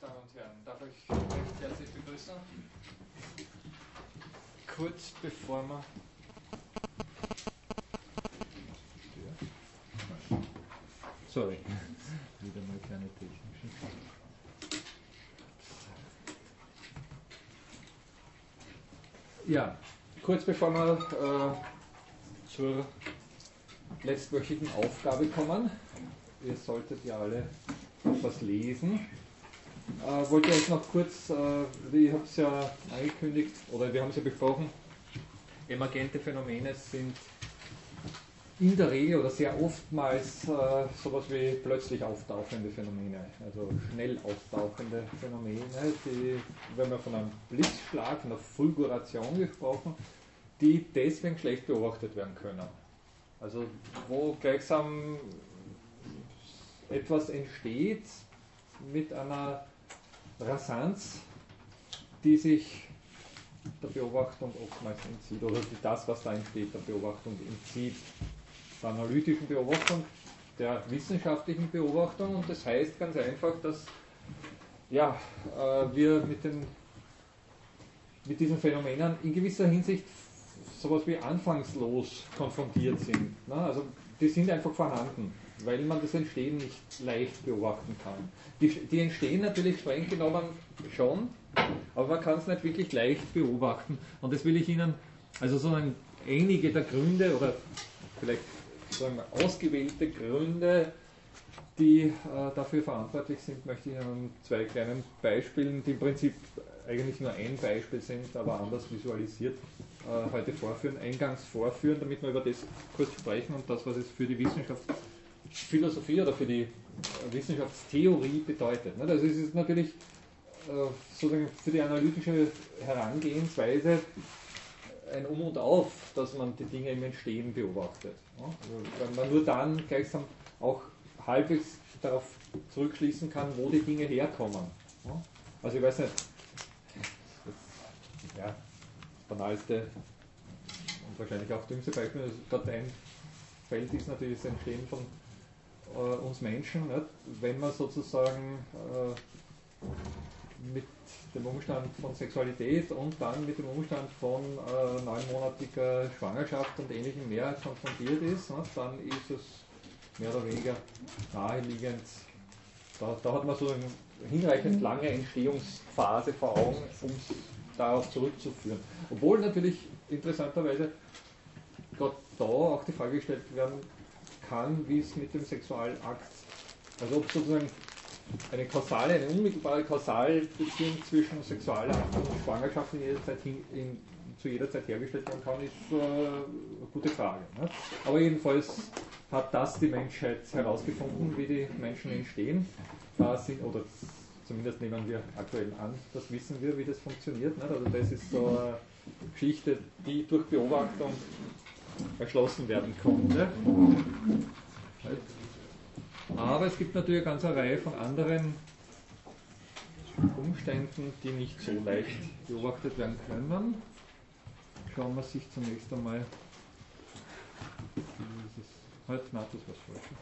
Damen und Herren, darf ich recht herzlich begrüßen. Kurz bevor wir. Sorry, wieder mal kleine technische. Ja, kurz bevor wir äh, zur letztwöchigen Aufgabe kommen, ihr solltet ja alle etwas lesen. Äh, wollte ich noch kurz, äh, ich habe es ja angekündigt, oder wir haben es ja besprochen, emergente Phänomene sind in der Regel oder sehr oftmals äh, sowas wie plötzlich auftauchende Phänomene, also schnell auftauchende Phänomene, die, wenn man von einem Blitzschlag, einer Fulguration gesprochen, die deswegen schlecht beobachtet werden können. Also wo gleichsam etwas entsteht mit einer Rasanz, die sich der Beobachtung oftmals entzieht oder das, was da entsteht, der Beobachtung entzieht. Der analytischen Beobachtung, der wissenschaftlichen Beobachtung und das heißt ganz einfach, dass ja, äh, wir mit, den, mit diesen Phänomenen in gewisser Hinsicht sowas wie anfangslos konfrontiert sind. Ne? Also die sind einfach vorhanden weil man das Entstehen nicht leicht beobachten kann. Die, die entstehen natürlich streng genommen schon, aber man kann es nicht wirklich leicht beobachten. Und das will ich Ihnen, also so einige der Gründe oder vielleicht sagen wir, ausgewählte Gründe, die äh, dafür verantwortlich sind, möchte ich Ihnen zwei kleinen Beispielen, die im Prinzip eigentlich nur ein Beispiel sind, aber anders visualisiert, äh, heute vorführen, eingangs vorführen, damit wir über das kurz sprechen und das, was es für die Wissenschaft Philosophie oder für die äh, Wissenschaftstheorie bedeutet. Also es ist natürlich äh, sozusagen für die analytische Herangehensweise ein Um und Auf, dass man die Dinge im Entstehen beobachtet. Also wenn man nur dann gleichsam auch halbwegs darauf zurückschließen kann, wo die Dinge herkommen. Also ich weiß nicht, das, ja, das banalste und wahrscheinlich auch dümmste Beispiel, das dort einfällt, ist natürlich das Entstehen von uns Menschen, nicht? wenn man sozusagen äh, mit dem Umstand von Sexualität und dann mit dem Umstand von äh, neunmonatiger Schwangerschaft und ähnlichem mehr konfrontiert ist, nicht? dann ist es mehr oder weniger naheliegend. Da, da hat man so eine hinreichend lange Entstehungsphase vor Augen, um es darauf zurückzuführen. Obwohl natürlich interessanterweise gerade da auch die Frage gestellt werden kann, wie es mit dem Sexualakt, also ob sozusagen eine kausale, eine unmittelbare Kausalbeziehung zwischen Sexualakt und Schwangerschaft in jeder Zeit hin, in, zu jeder Zeit hergestellt werden kann, ist äh, eine gute Frage. Ne? Aber jedenfalls hat das die Menschheit herausgefunden, wie die Menschen entstehen. Da sind, oder zumindest nehmen wir aktuell an, das wissen wir, wie das funktioniert. Ne? Also das ist so eine Geschichte, die durch Beobachtung erschlossen werden konnte. Aber es gibt natürlich eine ganze Reihe von anderen Umständen, die nicht so leicht beobachtet werden können. Schauen wir sich zunächst einmal dieses, halt, na, das was falsch.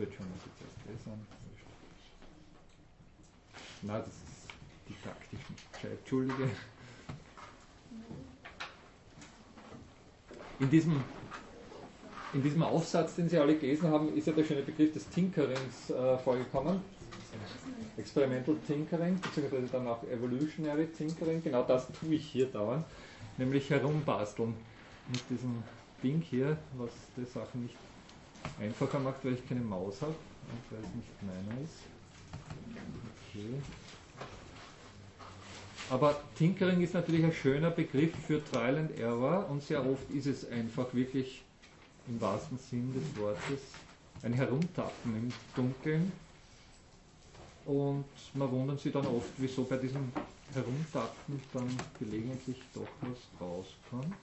wird schon, was jetzt erst besser. Na, das ist die taktischen. Entschuldige. In diesem, in diesem Aufsatz, den Sie alle gelesen haben, ist ja der schöne Begriff des Tinkerings äh, vorgekommen. Experimental Tinkering, beziehungsweise dann auch Evolutionary Tinkering. Genau das tue ich hier dauernd, nämlich herumbasteln mit diesem Ding hier, was die Sachen nicht einfacher macht, weil ich keine Maus habe und weil es nicht meiner ist. Okay. Aber Tinkering ist natürlich ein schöner Begriff für Trial and Error und sehr oft ist es einfach wirklich im wahrsten Sinn des Wortes ein Herumtappen im Dunkeln. Und man wundert sich dann oft, wieso bei diesem Herumtappen dann gelegentlich doch was rauskommt.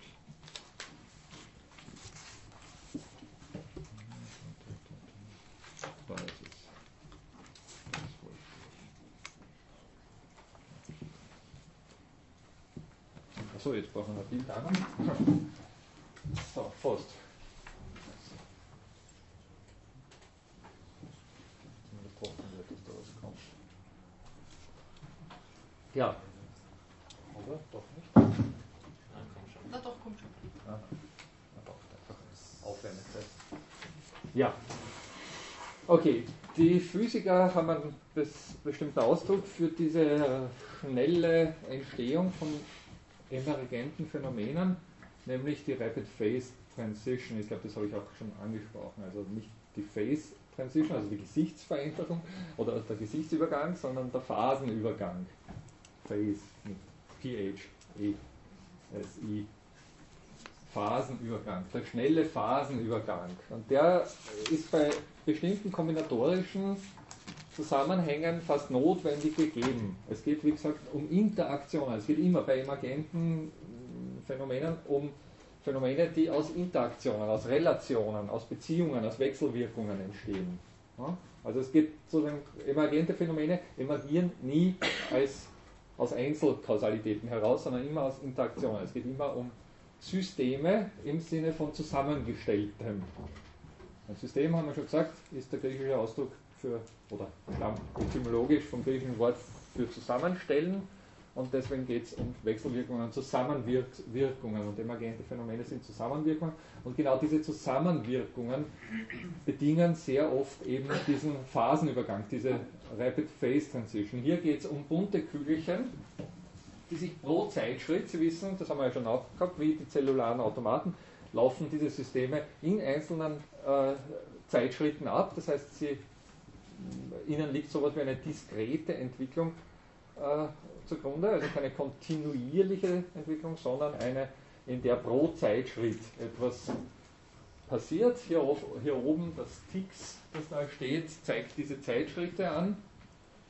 So, jetzt brauchen wir ein Bild an. So, fast. Ja. Oder? Doch nicht? Nein, kommt schon. Na doch, kommt schon. Ah, man braucht einfach Aufwärmezeit. Ja. Okay, die Physiker haben einen bestimmten Ausdruck für diese schnelle Entstehung von emergenten Phänomenen, nämlich die Rapid Phase Transition. Ich glaube, das habe ich auch schon angesprochen. Also nicht die Phase Transition, also die Gesichtsveränderung oder der Gesichtsübergang, sondern der Phasenübergang. Phase mit P-H-E-S-I. Phasenübergang, der schnelle Phasenübergang. Und der ist bei bestimmten kombinatorischen Zusammenhängen fast notwendig gegeben. Es geht, wie gesagt, um Interaktionen. Es geht immer bei emergenten Phänomenen um Phänomene, die aus Interaktionen, aus Relationen, aus Beziehungen, aus Wechselwirkungen entstehen. Also es gibt sozusagen emergente Phänomene emergieren nie als, aus Einzelkausalitäten heraus, sondern immer aus Interaktionen. Es geht immer um Systeme im Sinne von zusammengestelltem. Ein System, haben wir schon gesagt, ist der griechische Ausdruck für, oder etymologisch vom griechischen Wort für zusammenstellen. Und deswegen geht es um Wechselwirkungen, Zusammenwirkungen. Und emergente Phänomene sind Zusammenwirkungen. Und genau diese Zusammenwirkungen bedingen sehr oft eben diesen Phasenübergang, diese Rapid Phase Transition. Hier geht es um bunte Kügelchen, die sich pro Zeitschritt, Sie wissen, das haben wir ja schon auch gehabt, wie die zellularen Automaten, laufen diese Systeme in einzelnen äh, Zeitschritten ab. Das heißt, sie, ihnen liegt so etwas wie eine diskrete Entwicklung äh, zugrunde, also keine kontinuierliche Entwicklung, sondern eine, in der pro Zeitschritt etwas passiert. Hier, hier oben das Tix, das da steht, zeigt diese Zeitschritte an.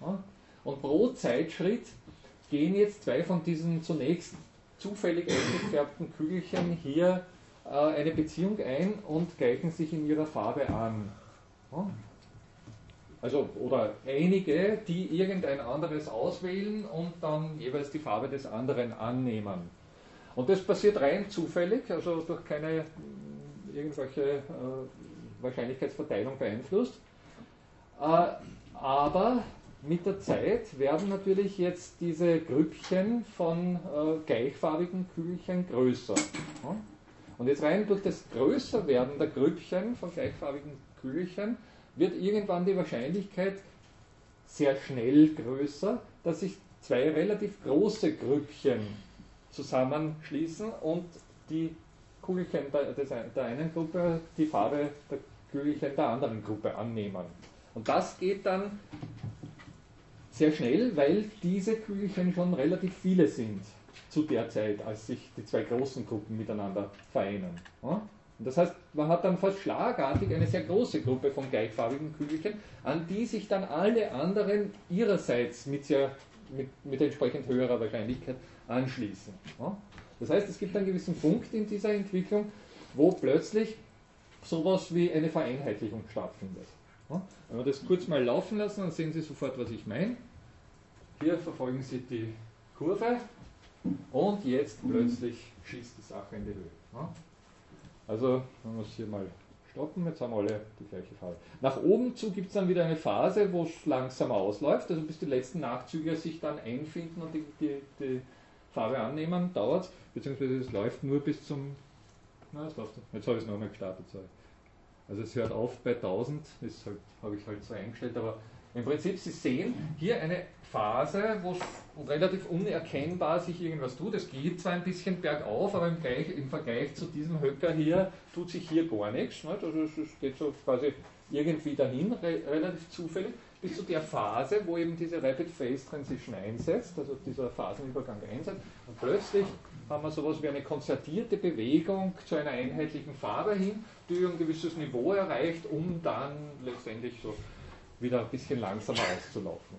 Ja? Und pro Zeitschritt gehen jetzt zwei von diesen zunächst zufällig eingefärbten Kügelchen hier äh, eine Beziehung ein und gleichen sich in ihrer Farbe an. Ja? Also, oder einige, die irgendein anderes auswählen und dann jeweils die Farbe des anderen annehmen. Und das passiert rein zufällig, also durch keine irgendwelche äh, Wahrscheinlichkeitsverteilung beeinflusst. Äh, aber mit der Zeit werden natürlich jetzt diese Grüppchen von äh, gleichfarbigen Kügelchen größer. Und jetzt rein durch das Größerwerden der Grüppchen von gleichfarbigen Kügelchen wird irgendwann die Wahrscheinlichkeit sehr schnell größer, dass sich zwei relativ große Grüppchen zusammenschließen und die Kugelchen der, einen Gruppe die Farbe der Kügelchen der anderen Gruppe annehmen. Und das geht dann sehr schnell, weil diese Kügelchen schon relativ viele sind zu der Zeit, als sich die zwei großen Gruppen miteinander vereinen. Und das heißt, man hat dann fast schlagartig eine sehr große Gruppe von gleichfarbigen Kügelchen, an die sich dann alle anderen ihrerseits mit, sehr, mit, mit entsprechend höherer Wahrscheinlichkeit anschließen. Das heißt, es gibt einen gewissen Punkt in dieser Entwicklung, wo plötzlich sowas wie eine Vereinheitlichung stattfindet. Wenn wir das kurz mal laufen lassen, dann sehen Sie sofort, was ich meine. Hier verfolgen Sie die Kurve und jetzt plötzlich schießt die Sache in die Höhe. Also, wir es hier mal stoppen, jetzt haben alle die gleiche Farbe. Nach oben zu gibt es dann wieder eine Phase, wo es langsam ausläuft, also bis die letzten Nachzüge sich dann einfinden und die, die, die Farbe annehmen, dauert es, beziehungsweise es läuft nur bis zum. Na, es läuft. Jetzt habe ich es nochmal gestartet, sorry. Also es hört auf bei 1000, das halt, habe ich halt so eingestellt, aber im Prinzip, Sie sehen hier eine Phase, wo relativ unerkennbar sich irgendwas tut. Es geht zwar ein bisschen bergauf, aber im, Gleich, im Vergleich zu diesem Höcker hier tut sich hier gar nichts. Nicht? Also es geht so quasi irgendwie dahin, re relativ zufällig, bis zu der Phase, wo eben diese Rapid Phase Transition einsetzt, also dieser Phasenübergang einsetzt. Und plötzlich haben wir sowas wie eine konzertierte Bewegung zu einer einheitlichen Farbe hin, die ein gewisses Niveau erreicht, um dann letztendlich so wieder ein bisschen langsamer auszulaufen.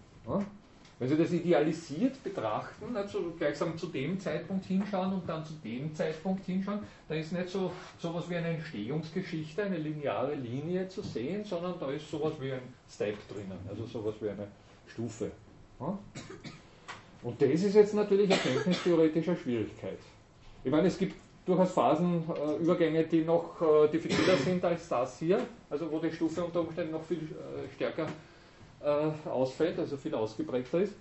Wenn Sie das idealisiert betrachten, also gleichsam zu dem Zeitpunkt hinschauen und dann zu dem Zeitpunkt hinschauen, da ist nicht so etwas wie eine Entstehungsgeschichte, eine lineare Linie zu sehen, sondern da ist sowas wie ein Step drinnen, also sowas wie eine Stufe. Und das ist jetzt natürlich erkenntnistheoretischer Schwierigkeit. Ich meine, es gibt durchaus Phasenübergänge, die noch äh, diffiziler sind als das hier, also wo die Stufe unter Umständen noch viel äh, stärker äh, ausfällt, also viel ausgeprägter ist.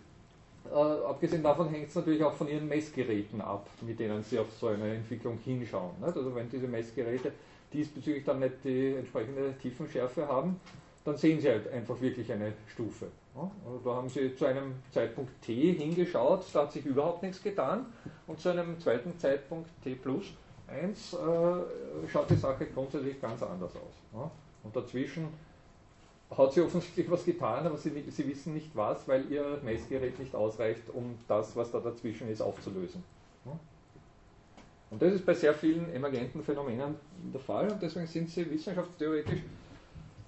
Äh, abgesehen davon hängt es natürlich auch von Ihren Messgeräten ab, mit denen Sie auf so eine Entwicklung hinschauen. Nicht? Also wenn diese Messgeräte diesbezüglich dann nicht die entsprechende Tiefenschärfe haben, dann sehen Sie halt einfach wirklich eine Stufe. Also da haben Sie zu einem Zeitpunkt t hingeschaut, da hat sich überhaupt nichts getan und zu einem zweiten Zeitpunkt t plus 1 äh, schaut die Sache grundsätzlich ganz anders aus. Und dazwischen hat sie offensichtlich was getan, aber sie, sie, wissen nicht was, weil ihr Messgerät nicht ausreicht, um das, was da dazwischen ist, aufzulösen. Und das ist bei sehr vielen emergenten Phänomenen der Fall und deswegen sind sie wissenschaftstheoretisch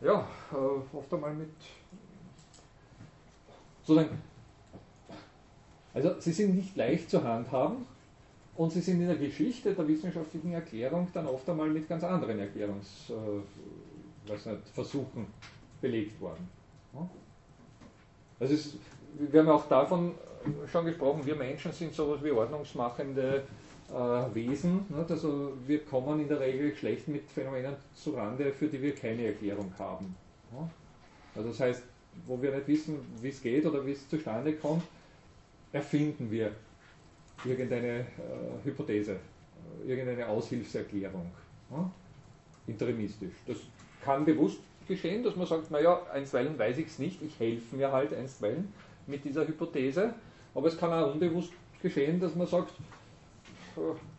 ja, äh, oft einmal mit sozusagen, also sie sind nicht leicht zu handhaben und sie sind in der Geschichte der wissenschaftlichen Erklärung dann oft einmal mit ganz anderen Erklärungsversuchen äh, belegt worden. Also es, wir haben auch davon schon gesprochen, wir Menschen sind sowas wie ordnungsmachende äh, Wesen. Ne? Also wir kommen in der Regel schlecht mit Phänomenen zurande, für die wir keine Erklärung haben. Ne? Also das heißt, wo wir nicht wissen, wie es geht oder wie es zustande kommt, erfinden wir irgendeine äh, Hypothese, äh, irgendeine Aushilfserklärung. Ne? Interimistisch. Das kann bewusst geschehen, dass man sagt, naja, einstweilen weiß ich es nicht, ich helfe mir halt einstweilen mit dieser Hypothese, aber es kann auch unbewusst geschehen, dass man sagt,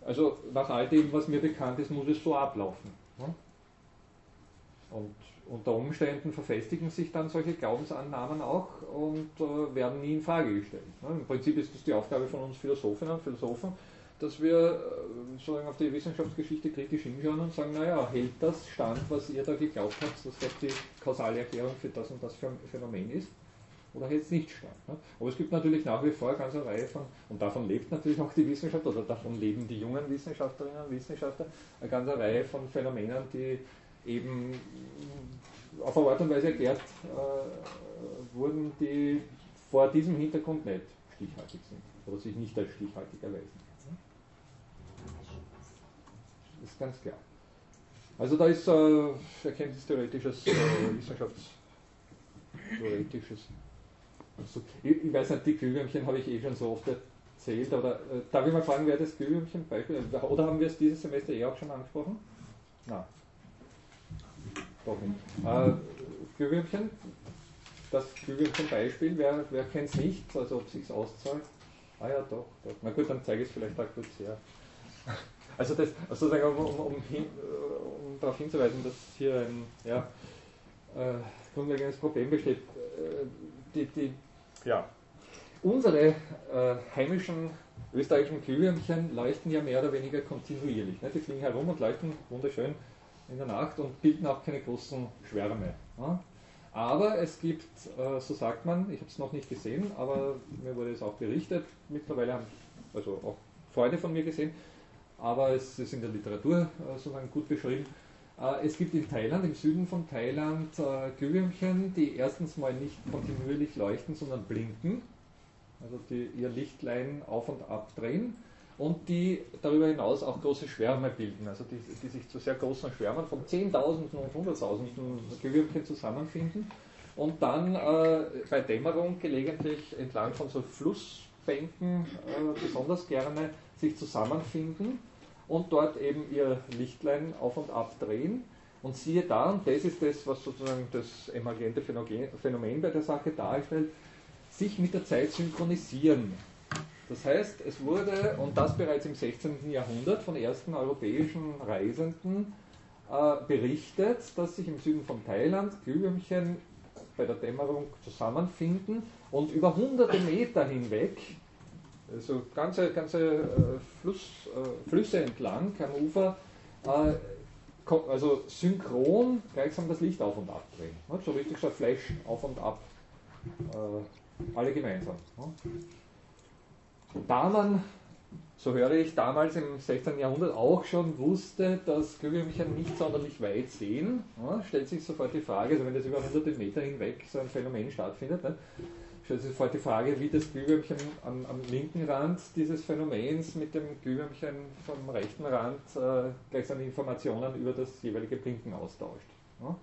also nach all dem, was mir bekannt ist, muss es so ablaufen. Ne? Und unter Umständen verfestigen sich dann solche Glaubensannahmen auch und äh, werden nie in Frage gestellt. Ne? Im Prinzip ist das die Aufgabe von uns Philosophinnen und Philosophen, dass wir äh, sozusagen auf die Wissenschaftsgeschichte kritisch hinschauen und sagen, naja, hält das stand, was ihr da geglaubt habt, dass das die kausale Erklärung für das und das Phänomen ist? Oder jetzt nicht stand. Ne? Aber es gibt natürlich nach wie vor eine ganze Reihe von, und davon lebt natürlich auch die Wissenschaft, oder davon leben die jungen Wissenschaftlerinnen und Wissenschaftler, eine ganze Reihe von Phänomenen, die eben auf eine Art und Weise erklärt äh, wurden, die vor diesem Hintergrund nicht stichhaltig sind oder sich nicht als stichhaltig erweisen. Das ist ganz klar. Also da ist äh, erkenntnistheoretisches, äh, wissenschaftstheoretisches also, ich, ich, weiß nicht, die Glühwürmchen habe ich eh schon so oft erzählt, aber äh, darf ich mal fragen, wer das Glühwürmchen-Beispiel Oder haben wir es dieses Semester eh auch schon angesprochen? Nein. Doch nicht. Äh, Glühwürmchen, das Glühwürmchen-Beispiel, wer, wer kennt es nicht, also ob es sich auszahlt? Ah ja, doch, doch. Na gut, dann zeige ich es vielleicht auch kurz her. Also, das, also um, um, hin, um, darauf hinzuweisen, dass hier ein ja, äh, grundlegendes Problem besteht. Äh, die, die ja. Unsere äh, heimischen österreichischen Glühwürmchen leuchten ja mehr oder weniger kontinuierlich. Ne? Die fliegen herum und leuchten wunderschön in der Nacht und bilden auch keine großen Schwärme. Ne? Aber es gibt, äh, so sagt man, ich habe es noch nicht gesehen, aber mir wurde es auch berichtet, mittlerweile haben also auch Freunde von mir gesehen, aber es ist in der Literatur äh, sozusagen gut beschrieben, es gibt in Thailand, im Süden von Thailand, äh, Glühwürmchen, die erstens mal nicht kontinuierlich leuchten, sondern blinken, also die ihr Lichtlein auf und ab drehen und die darüber hinaus auch große Schwärme bilden, also die, die sich zu sehr großen Schwärmen von Zehntausenden und Hunderttausenden Glühwürmchen zusammenfinden. Und dann äh, bei Dämmerung gelegentlich entlang von so Flussbänken äh, besonders gerne sich zusammenfinden und dort eben ihr Lichtlein auf und ab drehen. Und siehe da, und das ist das, was sozusagen das emergente Phänomen bei der Sache darstellt, sich mit der Zeit synchronisieren. Das heißt, es wurde, und das bereits im 16. Jahrhundert, von ersten europäischen Reisenden äh, berichtet, dass sich im Süden von Thailand Glühwürmchen bei der Dämmerung zusammenfinden und über hunderte Meter hinweg also ganze, ganze äh, Fluss, äh, Flüsse entlang am Ufer, äh, also synchron gleichsam das Licht auf und ab drehen. Ne? So richtig so ein Flash auf und ab, alle gemeinsam. Ne? Da man, so höre ich, damals im 16. Jahrhundert auch schon wusste, dass Glühwürmchen nicht sonderlich weit sehen, ne? stellt sich sofort die Frage, also wenn das über hunderte Meter hinweg so ein Phänomen stattfindet, stellt sich sofort die Frage, wie das Glühwürmchen am, am, linken Rand dieses Phänomens mit dem Glühwürmchen vom rechten Rand äh, gleich seine Informationen über das jeweilige Blinken austauscht. Ja?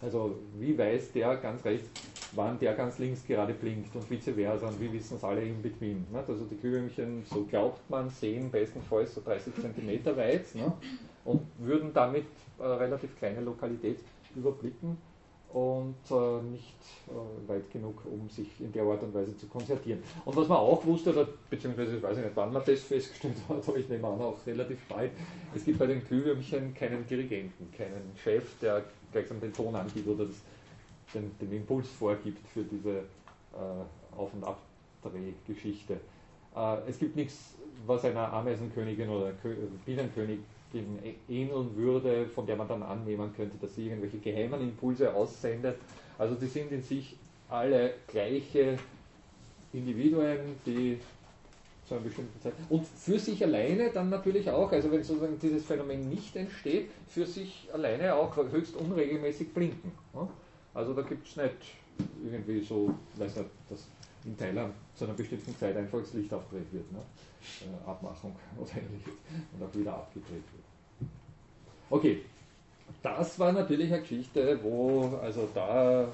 Also wie weiß der ganz rechts, wann der ganz links gerade blinkt und vice versa und wie wissen es alle in between. Ne? Also die Glühwürmchen, so glaubt man, sehen bestenfalls so 30 cm weit ne? und würden damit äh, relativ kleine Lokalität überblicken und äh, nicht äh, weit genug, um sich in der Art und Weise zu konzertieren. Und was man auch wusste, oder, beziehungsweise ich weiß nicht, wann man das festgestellt hat, aber ich nehme an, auch relativ bald, es gibt bei den Glühwürmchen keinen Dirigenten, keinen Chef, der gleichsam den Ton angibt oder das, den, den, Impuls vorgibt für diese äh, Auf- und Abdrehgeschichte. Äh, es gibt nichts, was einer Ameisenkönigin oder Bienenkönigin ähneln würde, von der man dann annehmen könnte, dass sie irgendwelche geheimen Impulse aussendet. Also die sind in sich alle gleiche Individuen, die zu einer bestimmten Zeit und für sich alleine dann natürlich auch, also wenn sozusagen dieses Phänomen nicht entsteht, für sich alleine auch höchst unregelmäßig blinken. Also da gibt es nicht irgendwie so, weiß nicht, dass in Thailand zu einer bestimmten Zeit einfach das Licht aufgedreht wird. Ne? Äh, Abmachung oder ähnliches und auch wieder abgedreht wird. Okay, das war natürlich eine Geschichte, wo, also da äh,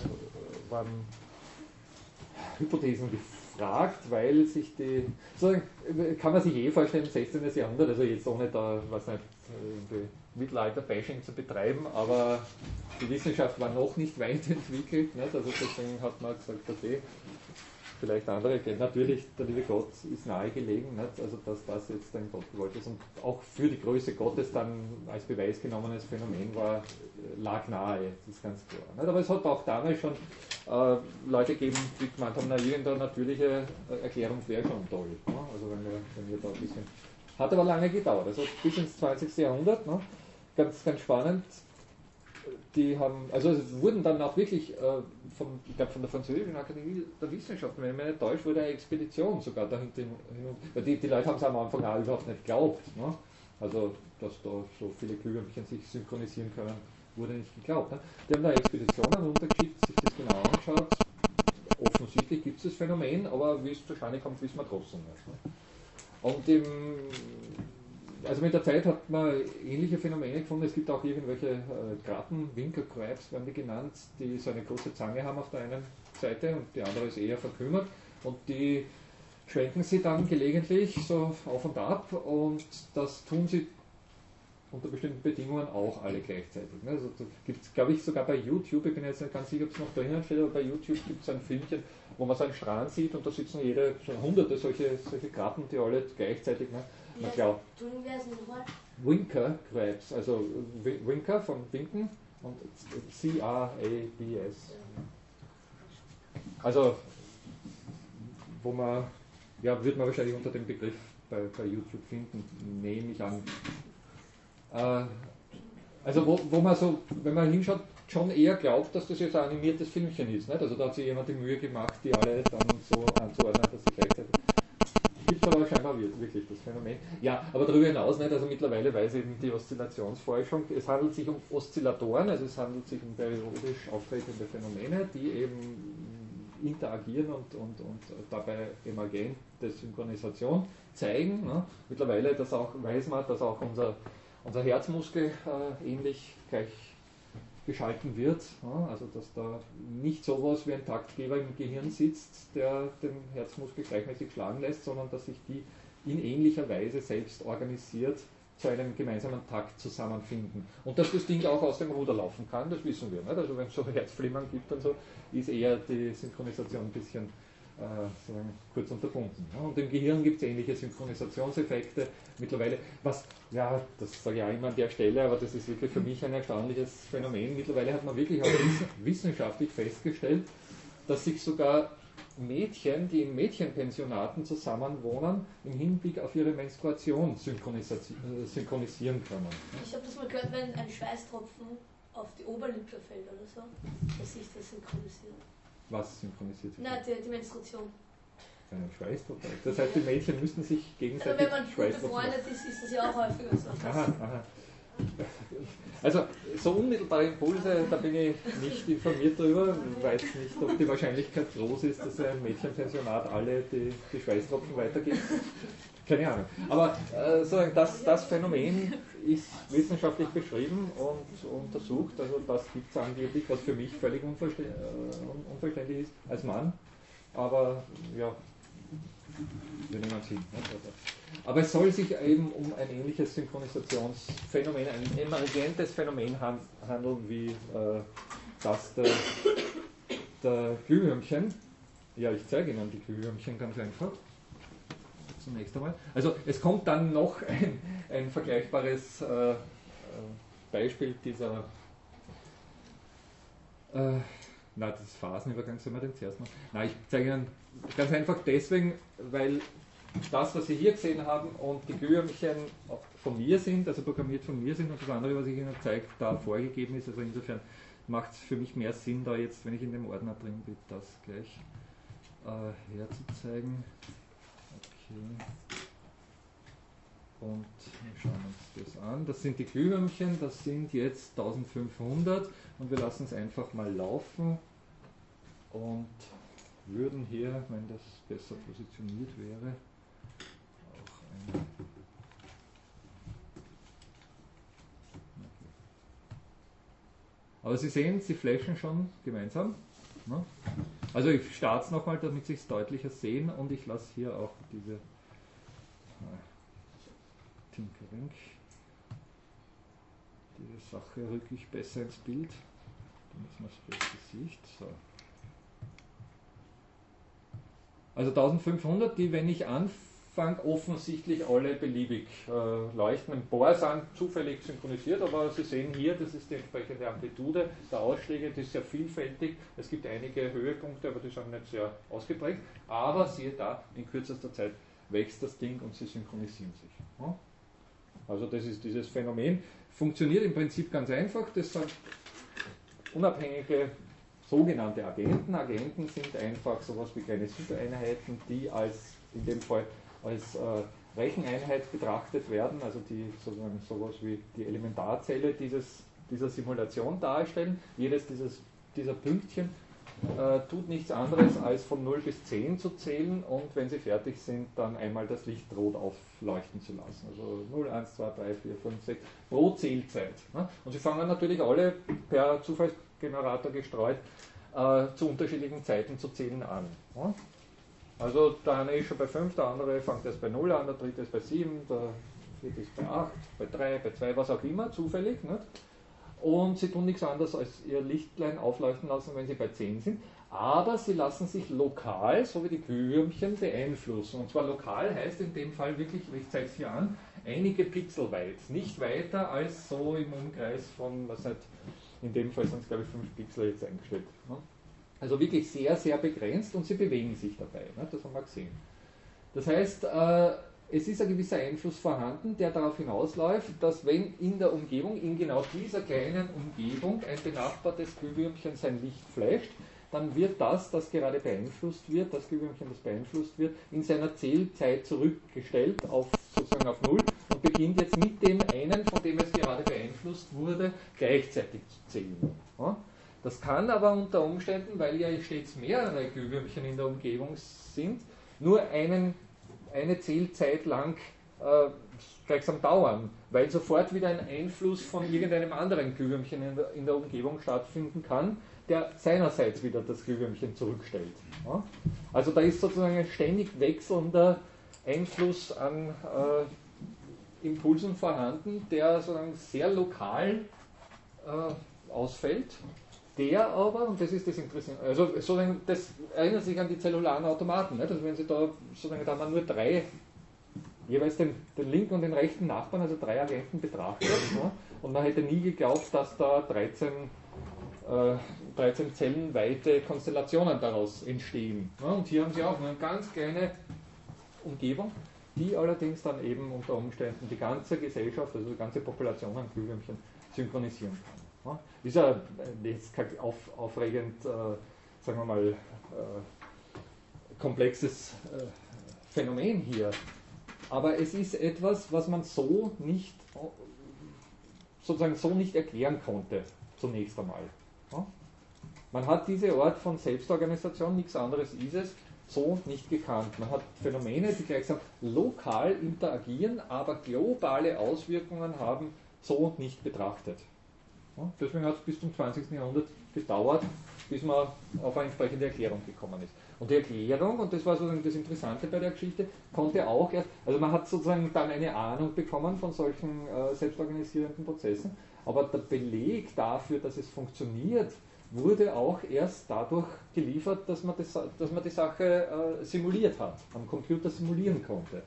waren Hypothesen gefragt, weil sich die, so kann man sich eh vorstellen, im 16. Jahrhundert, also jetzt ohne da, was nicht, Mittelalter-Bashing zu betreiben, aber die Wissenschaft war noch nicht weit entwickelt, nicht? also deswegen hat man gesagt, okay, vielleicht andere kennen. Natürlich, der liebe Gott ist nahegelegen, nicht? also dass das jetzt ein Gott gewollt ist und auch für die Größe Gottes dann als Beweis genommenes Phänomen war, lag nahe, das ist ganz klar. Nicht? Aber es hat auch damals schon äh, Leute gegeben, die gemeint haben, na, irgendeine natürliche äh, Erklärung wäre schon toll. Ne? Also wenn wir, wenn wir da ein bisschen. Hat aber lange gedauert, also bis ins 20. Jahrhundert, ne? ganz, ganz spannend die haben, also wurden dann auch wirklich äh, vom, ich glaube von der Französischen Akademie der Wissenschaften, wenn ich mich nicht wurde eine Expedition sogar dahinter hin die, die Leute haben es am Anfang auch überhaupt nicht geglaubt. Ne? Also, dass da so viele Glühwürmchen sich synchronisieren können, wurde nicht geglaubt. Ne? Die haben da Expeditionen runtergeschickt, sich das genau angeschaut. Offensichtlich gibt es das Phänomen, aber wie es zustande kommt, wissen wir trotzdem nicht. Ne? Und im also mit der Zeit hat man ähnliche Phänomene gefunden. Es gibt auch irgendwelche äh, Gratten, Winkelkrebs werden die genannt, die so eine große Zange haben auf der einen Seite und die andere ist eher verkümmert. Und die schwenken sie dann gelegentlich so auf und ab und das tun sie unter bestimmten Bedingungen auch alle gleichzeitig. Ne? Also gibt es, glaube ich, sogar bei YouTube, ich bin jetzt nicht ganz sicher, ob es noch drinnen steht, aber bei YouTube gibt es ein Filmchen, wo man so einen Strahlen sieht und da sitzen jede, so hunderte solche, solche Gratten, die alle gleichzeitig ne? Man glaubt. Winker Crabs, also Winker von Winken und C-R-A-B-S. Also, wo man, ja, wird man wahrscheinlich unter dem Begriff bei, bei YouTube finden, nehme ich an. Äh, also, wo, wo man so, wenn man hinschaut, schon eher glaubt, dass das jetzt ein animiertes Filmchen ist. Nicht? Also, da hat sich jemand die Mühe gemacht, die alle dann so anzuordnen, dass sie gleichzeitig gibt aber scheinbar wirklich das Phänomen. Ja, aber darüber hinaus nicht, also mittlerweile weiß eben die Oszillationsforschung, es handelt sich um Oszillatoren, also es handelt sich um periodisch auftretende Phänomene, die eben interagieren und, und, und dabei emergente Synchronisation zeigen. Ne? Mittlerweile das auch, weiß man, dass auch unser, unser Herzmuskel äh, ähnlich gleich geschalten wird. Also dass da nicht sowas wie ein Taktgeber im Gehirn sitzt, der den Herzmuskel gleichmäßig schlagen lässt, sondern dass sich die in ähnlicher Weise selbst organisiert zu einem gemeinsamen Takt zusammenfinden. Und dass das Ding auch aus dem Ruder laufen kann, das wissen wir. Nicht? Also wenn es so Herzflimmern gibt und so, ist eher die Synchronisation ein bisschen kurz unterbunden. Und im Gehirn gibt es ähnliche Synchronisationseffekte mittlerweile, was, ja, das sage ich auch immer an der Stelle, aber das ist wirklich für mich ein erstaunliches Phänomen. Mittlerweile hat man wirklich auch wissenschaftlich festgestellt, dass sich sogar Mädchen, die in Mädchenpensionaten zusammenwohnen, im Hinblick auf ihre Menstruation äh, synchronisieren können. Ich habe das mal gehört, wenn ein Schweißtropfen auf die Oberlippe fällt oder so, dass sich das synchronisiert. Was synchronisiert sich? Nein, die, die Menstruation. Einen Schweißdruck. Das heißt, die Mädchen müssten sich gegenseitig Aber wenn man gut befreundet ist, ist das ja auch häufiger so. Aha, aha. Also so unmittelbare Impulse, da bin ich nicht informiert darüber, weiß nicht, ob die Wahrscheinlichkeit groß ist, dass ein Mädchenpensionat alle die, die Schweißtropfen weitergibt. Keine Ahnung. Aber äh, das, das Phänomen ist wissenschaftlich beschrieben und untersucht. Also das gibt es angeblich, was für mich völlig unverständlich, äh, unverständlich ist als Mann. Aber ja, würde man sehen. Aber es soll sich eben um ein ähnliches Synchronisationsphänomen, ein emergentes Phänomen handeln wie äh, das der, der Glühwürmchen. Ja, ich zeige Ihnen die Glühwürmchen ganz einfach. Zunächst einmal. Also es kommt dann noch ein, ein vergleichbares äh, äh Beispiel dieser äh, na, das Phasenübergang soll man den zuerst noch. Nein, ich zeige Ihnen ganz einfach deswegen, weil das, was Sie hier gesehen haben und die Glühwürmchen von mir sind, also programmiert von mir sind und das andere, was ich Ihnen zeige, da vorgegeben ist. Also insofern macht es für mich mehr Sinn, da jetzt, wenn ich in dem Ordner drin bin, das gleich äh, herzuzeigen. Okay. Und wir schauen uns das an. Das sind die Glühwürmchen, das sind jetzt 1500 und wir lassen es einfach mal laufen und würden hier, wenn das besser positioniert wäre, auch eine Aber Sie sehen, sie flashen schon gemeinsam. Ne? Also ich starte es nochmal, damit Sie es deutlicher sehen und ich lasse hier auch diese äh, Tinkering diese Sache rücke ich besser ins Bild. Dann ist man das Gesicht. So. Also 1500, die, wenn ich anfange, offensichtlich alle beliebig äh, leuchten. Ein Bohr sind zufällig synchronisiert, aber Sie sehen hier, das ist die entsprechende Amplitude der Ausschläge, die ist sehr vielfältig. Es gibt einige Höhepunkte, aber die sind nicht sehr ausgeprägt. Aber siehe da, in kürzester Zeit wächst das Ding und sie synchronisieren sich. Also das ist dieses Phänomen funktioniert im Prinzip ganz einfach. Das sind unabhängige sogenannte Agenten. Agenten sind einfach sowas wie kleine Supereinheiten, die als in dem Fall als äh, Recheneinheit betrachtet werden, also die sozusagen sowas wie die Elementarzelle dieses, dieser Simulation darstellen. Jedes dieses, dieser Pünktchen äh, tut nichts anderes als von 0 bis 10 zu zählen und wenn sie fertig sind, dann einmal das Licht rot aufleuchten zu lassen. Also 0, 1, 2, 3, 4, 5, 6 pro Zählzeit. Ne? Und sie fangen natürlich alle per Zufallsgenerator gestreut äh, zu unterschiedlichen Zeiten zu zählen an. Ne? Also der eine ist schon bei 5, der andere fängt erst bei 0 an, der dritte ist bei 7, der vierte ist bei 8, bei 3, bei 2, was auch immer, zufällig. Nicht? und sie tun nichts anderes als ihr Lichtlein aufleuchten lassen, wenn sie bei 10 sind. Aber sie lassen sich lokal, so wie die Glühwürmchen, beeinflussen. Und zwar lokal heißt in dem Fall wirklich, ich zeige es hier an, einige Pixel weit. Nicht weiter als so im Umkreis von, was halt, in dem Fall sind es glaube ich 5 Pixel jetzt eingestellt. Ne? Also wirklich sehr, sehr begrenzt und sie bewegen sich dabei. Ne? Das haben wir gesehen. Das heißt, äh, es ist ein gewisser Einfluss vorhanden, der darauf hinausläuft, dass wenn in der Umgebung, in genau dieser kleinen Umgebung, ein benachbartes Glühwürmchen sein Licht flasht, dann wird das, das gerade beeinflusst wird, das Glühwürmchen, das beeinflusst wird, in seiner Zählzeit zurückgestellt auf sozusagen auf Null und beginnt jetzt mit dem einen, von dem es gerade beeinflusst wurde, gleichzeitig zu zählen. Das kann aber unter Umständen, weil ja stets mehrere Glühwürmchen in der Umgebung sind, nur einen eine Zählzeit lang äh, gleichsam dauern, weil sofort wieder ein Einfluss von irgendeinem anderen Glühwürmchen in der, in der Umgebung stattfinden kann, der seinerseits wieder das Glühwürmchen zurückstellt. Ja? Also da ist sozusagen ein ständig wechselnder Einfluss an äh, Impulsen vorhanden, der sozusagen sehr lokal äh, ausfällt der aber, und das ist das Interessante, also sozusagen, das erinnert sich an die zellularen Automaten, nicht? also wenn Sie da, sozusagen, da wir nur drei, jeweils den, den linken und den rechten Nachbarn, also drei Agenten betrachtet, ne? und man hätte nie geglaubt, dass da 13, äh, 13 zellenweite Konstellationen daraus entstehen. Ne? Und hier haben Sie auch nur eine ganz kleine Umgebung, die allerdings dann eben unter Umständen die ganze Gesellschaft, also die ganze Population an Glühwürmchen synchronisieren kann. Ist ja jetzt kein auf, aufregend, äh, sagen wir mal, äh, komplexes äh, Phänomen hier. Aber es ist etwas, was man so nicht sozusagen so nicht erklären konnte, zunächst einmal. Ja? Man hat diese Art von Selbstorganisation, nichts anderes ist es, so nicht gekannt. Man hat Phänomene, die gleichsam lokal interagieren, aber globale Auswirkungen haben, so nicht betrachtet. Deswegen hat es bis zum 20. Jahrhundert gedauert, bis man auf eine entsprechende Erklärung gekommen ist. Und die Erklärung, und das war sozusagen das Interessante bei der Geschichte, konnte auch erst, also man hat sozusagen dann eine Ahnung bekommen von solchen äh, selbstorganisierenden Prozessen, aber der Beleg dafür, dass es funktioniert, wurde auch erst dadurch geliefert, dass man, das, dass man die Sache äh, simuliert hat, am Computer simulieren konnte.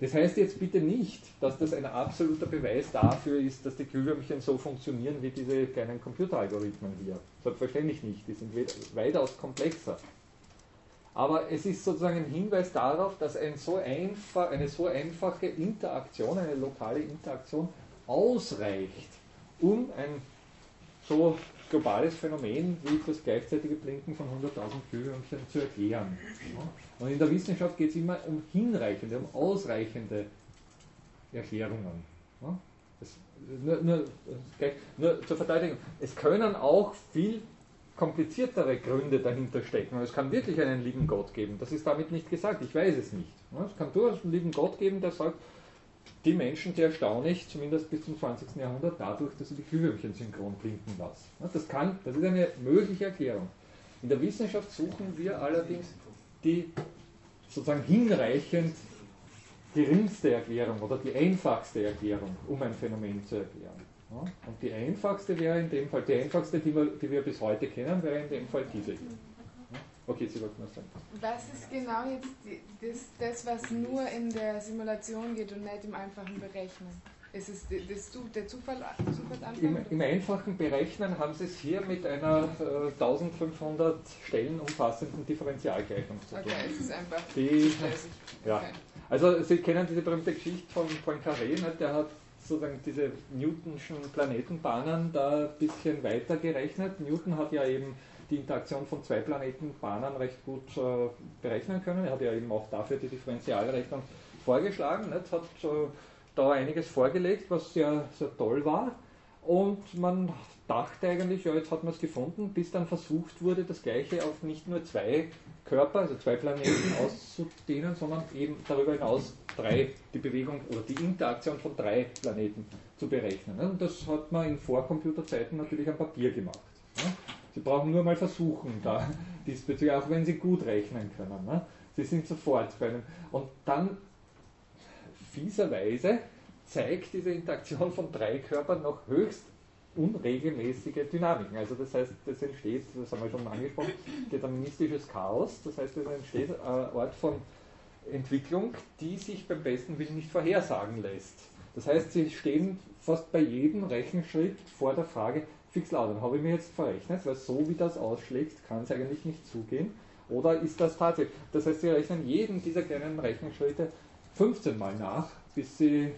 Das heißt jetzt bitte nicht, dass das ein absoluter Beweis dafür ist, dass die Glühwürmchen so funktionieren wie diese kleinen Computeralgorithmen hier. Selbstverständlich nicht, die sind weitaus komplexer. Aber es ist sozusagen ein Hinweis darauf, dass ein so einfach, eine so einfache Interaktion, eine lokale Interaktion ausreicht, um ein so globales Phänomen wie das gleichzeitige Blinken von 100.000 Glühwürmchen zu erklären. Und in der Wissenschaft geht es immer um hinreichende, um ausreichende Erklärungen. Das, nur, nur, nur, zur Verteidigung, es können auch viel kompliziertere Gründe dahinter stecken. Es kann wirklich einen lieben Gott geben. Das ist damit nicht gesagt, ich weiß es nicht. Es kann durchaus einen lieben Gott geben, der sagt, die Menschen, die erstaune ich, zumindest bis zum 20. Jahrhundert, dadurch, dass sie die Glühwürmchen synchron blinken lassen. Das, kann, das ist eine mögliche Erklärung. In der Wissenschaft suchen wir allerdings die sozusagen hinreichend geringste Erklärung oder die einfachste Erklärung, um ein Phänomen zu erklären. Und die einfachste wäre in dem Fall, die einfachste, die wir, die wir bis heute kennen, wäre in dem Fall diese hier. Okay, Sie wollten was sagen. Was ist genau jetzt die, das, das, was nur in der Simulation geht und nicht im einfachen Berechnen? Ist es das, der Zufall, Im, Im, einfachen Berechnen haben Sie es hier mit einer äh, 1500 Stellen umfassenden Differentialgleichung zu tun. Okay, es ist einfach Die, ja. Okay. Also Sie kennen diese berühmte Geschichte von Poincaré, ne? der hat sozusagen diese Newtonschen Planetenbahnen da ein bisschen weiter gerechnet. Newton hat ja eben die Interaktion von zwei Planetenbahnen recht gut äh, berechnen können. Er hat ja eben auch dafür die Differentialrechnung vorgeschlagen, nicht? hat äh, da einiges vorgelegt, was sehr, sehr toll war. Und man dachte eigentlich, ja, jetzt hat man es gefunden, bis dann versucht wurde, das Gleiche auf nicht nur zwei Körper, also zwei Planeten auszudehnen, sondern eben darüber hinaus drei, die Bewegung oder die Interaktion von drei Planeten zu berechnen. Und das hat man in Vorcomputerzeiten natürlich am Papier gemacht. Sie brauchen nur mal versuchen, da diesbezüglich, auch wenn Sie gut rechnen können. Ne? Sie sind sofort bei einem. Und dann, fieserweise, zeigt diese Interaktion von drei Körpern noch höchst unregelmäßige Dynamiken. Also das heißt, das entsteht, das haben wir schon angesprochen, deterministisches Chaos. Das heißt, es entsteht ein Ort von Entwicklung, die sich beim besten Willen nicht vorhersagen lässt. Das heißt, sie stehen fast bei jedem Rechenschritt vor der Frage, fix laut. habe ich mir jetzt verrechnet, weil so wie das ausschlägt, kann es eigentlich nicht zugehen. Oder ist das tatsächlich? Das heißt, Sie rechnen jeden dieser kleinen Rechenschritte 15 Mal nach, bis Sie äh,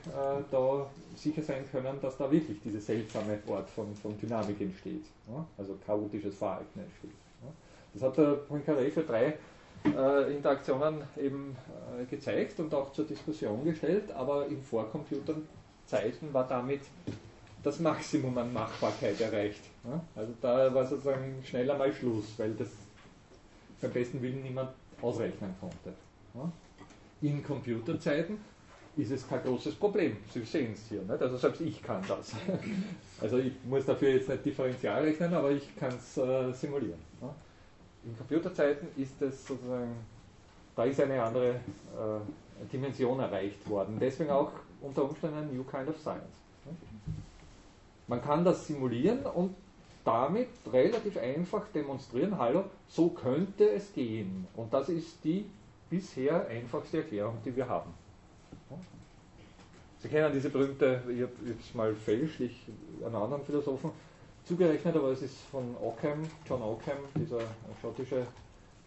da sicher sein können, dass da wirklich dieser seltsame Ort von, von Dynamik entsteht. Ja? Also chaotisches Verhalten entsteht. Ja? Das hat der Poincaré für drei äh, Interaktionen eben äh, gezeigt und auch zur Diskussion gestellt, aber in Vorcomputerzeiten war damit das Maximum an Machbarkeit erreicht. Also da war sozusagen schneller mal Schluss, weil das beim besten Willen niemand ausrechnen konnte. In Computerzeiten ist es kein großes Problem. Sie sehen es hier. Nicht? Also selbst ich kann das. Also ich muss dafür jetzt nicht Differential rechnen, aber ich kann es äh, simulieren. In Computerzeiten ist es sozusagen, da ist eine andere äh, Dimension erreicht worden. Deswegen auch unter Umständen ein New Kind of Science. Man kann das simulieren und damit relativ einfach demonstrieren, hallo, so könnte es gehen. Und das ist die bisher einfachste Erklärung, die wir haben. Sie kennen diese berühmte, ich habe es mal fälschlich einen anderen Philosophen zugerechnet, aber es ist von Ockham, John Ockham, dieser schottische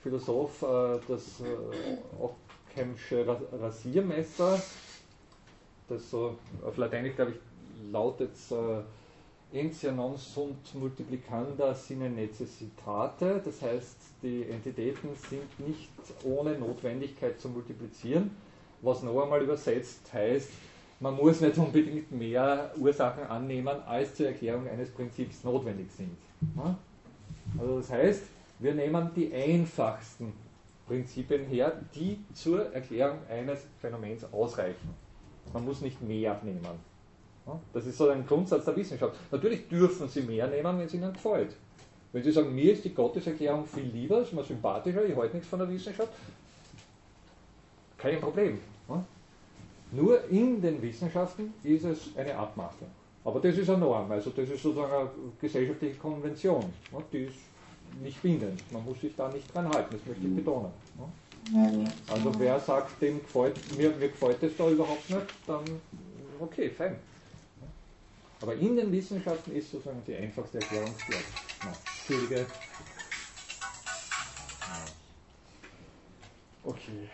Philosoph, äh, das äh, Ockhamsche Rasiermesser, das so auf Lateinisch, glaube ich, lautet Entia non sunt multiplicanda sine necessitate, das heißt, die Entitäten sind nicht ohne Notwendigkeit zu multiplizieren, was noch einmal übersetzt heißt, man muss nicht unbedingt mehr Ursachen annehmen, als zur Erklärung eines Prinzips notwendig sind. Also das heißt, wir nehmen die einfachsten Prinzipien her, die zur Erklärung eines Phänomens ausreichen. Man muss nicht mehr nehmen. Das ist so ein Grundsatz der Wissenschaft. Natürlich dürfen Sie mehr nehmen, wenn es Ihnen gefällt. Wenn Sie sagen, mir ist die Gotteserklärung viel lieber, ist mir sympathischer, ich halte nichts von der Wissenschaft, kein Problem. Nur in den Wissenschaften ist es eine Abmachung. Aber das ist eine Norm, also das ist sozusagen eine gesellschaftliche Konvention. Die ist nicht bindend. Man muss sich da nicht dran halten, das möchte ich betonen. Also wer sagt, dem gefällt, mir, mir gefällt das da überhaupt nicht, dann okay, fein. Aber in den Wissenschaften ist sozusagen die einfachste Erklärung Nein, Entschuldige. Okay.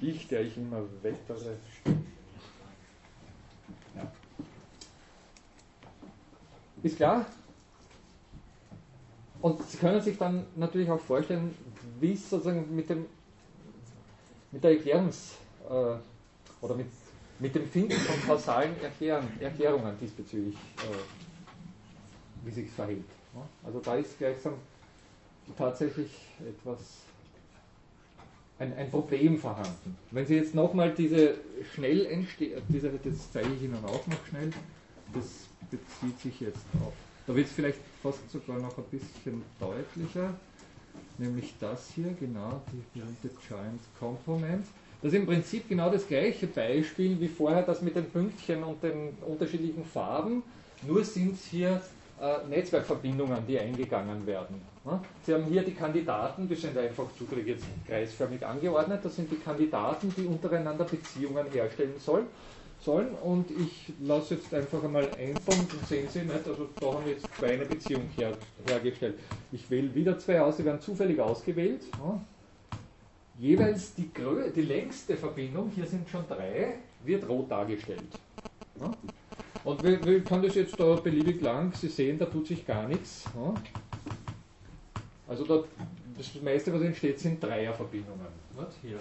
Ich, der ich immer wettere. Ja. Ist klar? Und Sie können sich dann natürlich auch vorstellen, wie es sozusagen mit, dem, mit der Erklärungs- äh, oder mit, mit dem Finden von kausalen Erklärung, Erklärungen diesbezüglich, äh, wie sich verhält. Also da ist gleichsam tatsächlich etwas ein, ein Problem vorhanden. Wenn Sie jetzt nochmal diese schnell entsteht, diese, das zeige ich Ihnen auch noch schnell, das bezieht sich jetzt auf, da wird es vielleicht fast sogar noch ein bisschen deutlicher, nämlich das hier, genau, die berühmte Giant Component. Das ist im Prinzip genau das gleiche Beispiel wie vorher, das mit den Pünktchen und den unterschiedlichen Farben, nur sind es hier äh, Netzwerkverbindungen, die eingegangen werden. Sie haben hier die Kandidaten, die sind einfach zufällig jetzt kreisförmig angeordnet, das sind die Kandidaten, die untereinander Beziehungen herstellen sollen. sollen. Und ich lasse jetzt einfach einmal einzeln, und sehen Sie nicht, also da haben wir jetzt zwei eine Beziehung her, hergestellt. Ich wähle wieder zwei aus, sie werden zufällig ausgewählt. Jeweils die, die längste Verbindung, hier sind schon drei, wird rot dargestellt. Und wir, wir können das jetzt da beliebig lang, Sie sehen, da tut sich gar nichts. Also da, das meiste, was entsteht, sind Dreierverbindungen. Hier.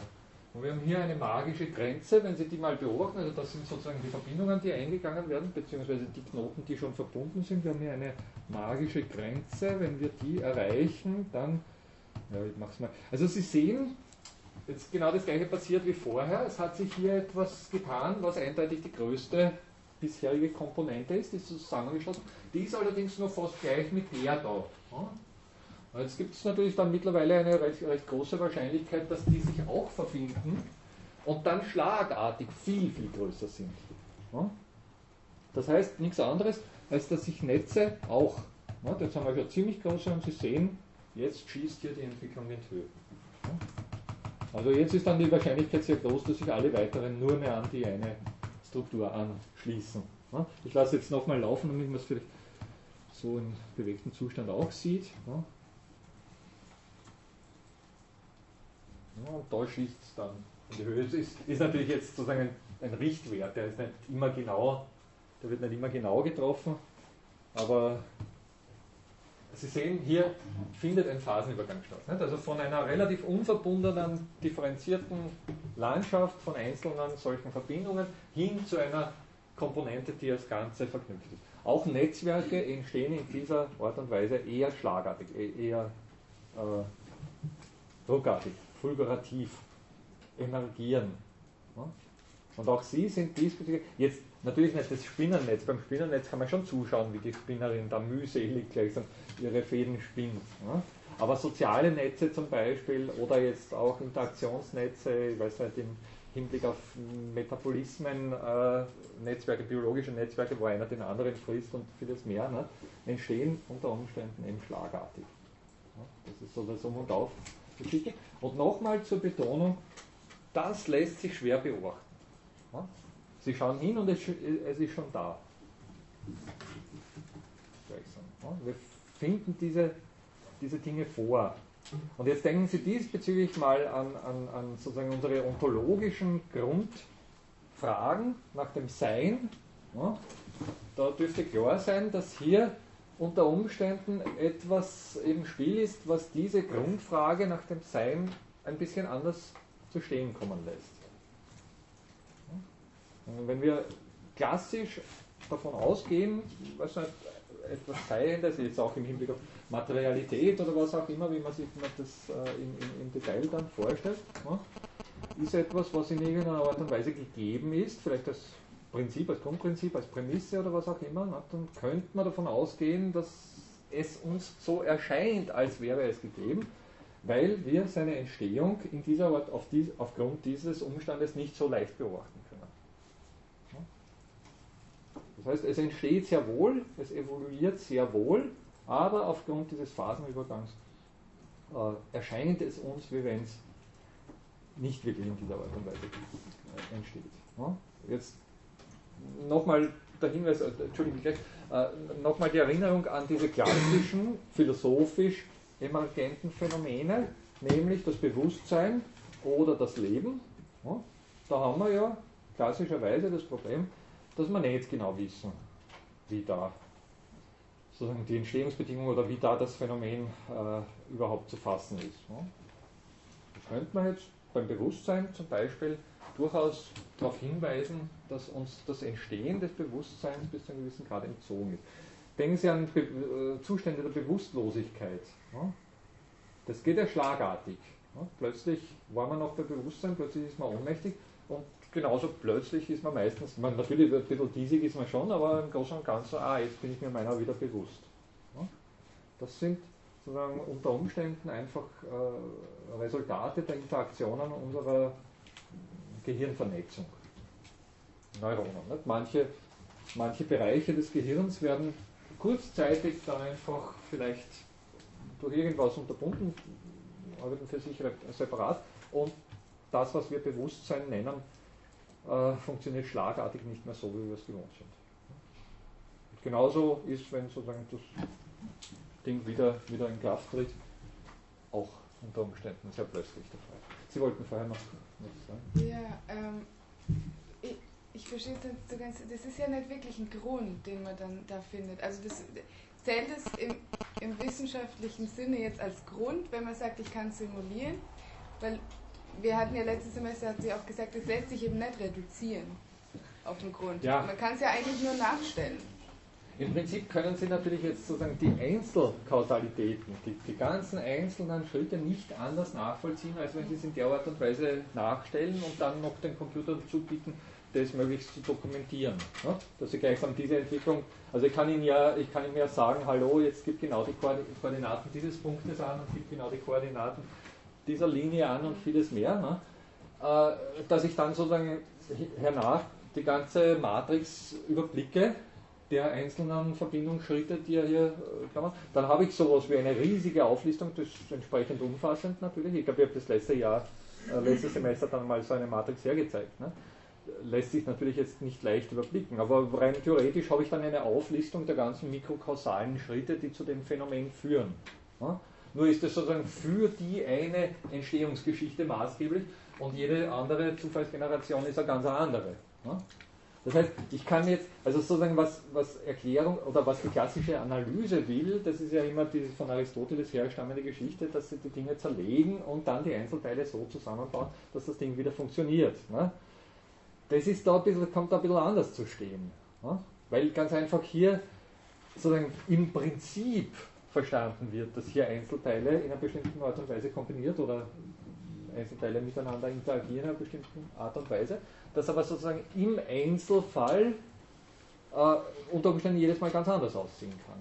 Und wir haben hier eine magische Grenze, wenn Sie die mal beobachten, also das sind sozusagen die Verbindungen, die eingegangen werden, beziehungsweise die Knoten, die schon verbunden sind. Wir haben hier eine magische Grenze, wenn wir die erreichen, dann, ja, ich mach's mal. Also Sie sehen, jetzt genau das gleiche passiert wie vorher. Es hat sich hier etwas getan, was eindeutig die größte bisherige Komponente ist, die ist zusammengeschlossen. Die ist allerdings nur fast gleich mit der da. Jetzt gibt es natürlich dann mittlerweile eine recht, recht, große Wahrscheinlichkeit, dass die sich auch verbinden und dann schlagartig viel, viel größer sind. Das heißt nichts anderes, als dass sich Netze auch, jetzt haben wir schon ziemlich große und Sie sehen, jetzt schießt hier die Entwicklung in die Höhe. Also jetzt ist dann die Wahrscheinlichkeit sehr groß, dass sich alle weiteren nur mehr an die eine Struktur anschließen. Ich lasse jetzt nochmal laufen, damit man es vielleicht so im bewegten Zustand auch sieht. und da schießt es dann die Höhe. Ist, ist natürlich jetzt sozusagen ein, ein, Richtwert, der ist nicht immer genau, der wird nicht immer genau getroffen, aber Sie sehen, hier findet ein Phasenübergang statt. Nicht? Also von einer relativ unverbundenen, differenzierten Landschaft von einzelnen solchen Verbindungen hin zu einer Komponente, die als Ganze verknüpft ist. Auch Netzwerke entstehen in dieser Art und Weise eher schlagartig, e-, eher äh, ruckartig, fulgurativ, emergieren. Und auch sie sind diesbezüglich, jetzt natürlich nicht das Spinnernetz, beim Spinnernetz kann man schon zuschauen, wie die Spinnerin da mühselig gleichsam ihre Fäden spinnt. Ne? Aber soziale Netze zum Beispiel oder jetzt auch Interaktionsnetze, ich weiß nicht, im Hinblick auf Metabolismen, äh, Netzwerke, biologische Netzwerke, wo einer den anderen frisst und vieles mehr, ne, entstehen unter Umständen eben schlagartig. Ja, das ist so das Um und Auf. Und nochmal zur Betonung, das lässt sich schwer beobachten. Sie schauen hin und es, ist schon da. Wir finden diese, diese Dinge vor. Und jetzt denken Sie diesbezüglich mal an, an, an sozusagen unsere ontologischen Grundfragen nach dem Sein. Da dürfte klar sein, dass hier unter Umständen etwas im Spiel ist, was diese Grundfrage nach dem Sein ein bisschen anders zu stehen kommen lässt. Wenn wir klassisch davon ausgehen, was nicht, etwas Seiendes, jetzt auch im Hinblick auf Materialität oder was auch immer, wie man sich das äh, im, im, im, Detail dann vorstellt, ne? ist etwas, was in irgendeiner Art und Weise gegeben ist, vielleicht als Prinzip, als Grundprinzip, als Prämisse oder was auch immer, ne? dann könnte man davon ausgehen, dass es uns so erscheint, als wäre es gegeben, weil wir seine Entstehung in dieser Art auf dies, aufgrund dieses Umstandes nicht so leicht beobachten können. Das heißt, es entsteht sehr wohl, es evoluiert sehr wohl, aber aufgrund dieses Phasenübergangs äh, erscheint es uns, wie wenn es nicht wirklich in dieser Art und Weise äh, entsteht. Ja? Jetzt nochmal der Hinweis, äh, Entschuldigung, gleich, äh, nochmal die Erinnerung an diese klassischen, philosophisch emergenten Phänomene, nämlich das Bewusstsein oder das Leben. Ja? Da haben wir ja klassischerweise das Problem, dass wir nicht genau wissen, wie da sozusagen die Entstehungsbedingungen oder wie da das Phänomen äh, überhaupt zu fassen ist. Ja? Da könnte man jetzt beim Bewusstsein zum Beispiel durchaus darauf hinweisen, dass uns das Entstehen des Bewusstseins bis zu einem gewissen Grad entzogen ist. Denken Sie an Be äh, Zustände der Bewusstlosigkeit. Ja? Das geht ja schlagartig. Ja? Plötzlich war man noch bei Bewusstsein, plötzlich ist man ohnmächtig und genauso plötzlich ist man meistens, man, natürlich ein bisschen diesig ist man schon, aber im Großen und Ganzen, ah, jetzt bin ich mir meiner wieder bewusst. Das sind sozusagen unter Umständen einfach äh, Resultate der Interaktionen unserer Gehirnvernetzung. Neuronen. Nicht? Manche, manche Bereiche des Gehirns werden kurzzeitig dann einfach vielleicht durch irgendwas unterbunden, arbeiten für sich separat und das, was wir Bewusstsein nennen, äh, funktioniert schlagartig nicht mehr so, wie wir es gewohnt sind. Und genauso ist, wenn sozusagen das Ding wieder, wieder in Kraft tritt, auch unter Umständen sehr plötzlich der Fall. Sie wollten vorher noch was sagen? Ja, ähm, ich, ich verstehe so ganz. Das ist ja nicht wirklich ein Grund, den man dann da findet. Also das zählt es im, im wissenschaftlichen Sinne jetzt als Grund, wenn man sagt, ich kann simulieren, weil wir hatten ja letztes Semester, hat sie auch gesagt, es lässt sich eben nicht reduzieren auf den Grund. Ja. Man kann es ja eigentlich nur nachstellen. Im Prinzip können Sie natürlich jetzt sozusagen die Einzelkausalitäten, die, die ganzen einzelnen Schritte nicht anders nachvollziehen, als wenn Sie es in der Art und Weise nachstellen und dann noch den Computer dazu bieten, das möglichst zu dokumentieren. Ne? Dass Sie gleichsam diese Entwicklung, also ich kann Ihnen ja, ich kann Ihnen ja sagen, hallo, jetzt gibt genau die Koordinaten dieses Punktes an und gibt genau die Koordinaten dieser Linie an und vieles mehr. Ne? Äh, dass ich dann sozusagen hernach die ganze Matrix überblicke der einzelnen Verbindungsschritte, die er hier kann. Äh, dann habe ich sowas wie eine riesige Auflistung, das ist entsprechend umfassend natürlich. Ich glaube, ich habe das letzte Jahr, äh, letztes Semester dann mal so eine Matrix hergezeigt. Ne? Lässt sich natürlich jetzt nicht leicht überblicken, aber rein theoretisch habe ich dann eine Auflistung der ganzen mikrokausalen Schritte, die zu dem Phänomen führen. Ne? Nur ist es sozusagen für die eine Entstehungsgeschichte maßgeblich und jede andere Zufallsgeneration ist eine ganz andere. Ne? Das heißt, ich kann jetzt, also sozusagen was, was Erklärung oder was die klassische Analyse will, das ist ja immer diese von Aristoteles herstammende Geschichte, dass sie die Dinge zerlegen und dann die Einzelteile so zusammenbauen, dass das Ding wieder funktioniert. Ne? Das ist da ein bisschen, kommt da ein bisschen anders zu stehen. Ne? Weil ganz einfach hier sozusagen im Prinzip verstanden wird, dass hier Einzelteile in einer bestimmten Art und Weise kombiniert oder Einzelteile miteinander interagieren in einer bestimmten Art und Weise das aber sozusagen im Einzelfall äh, unter Umständen jedes Mal ganz anders aussehen kann.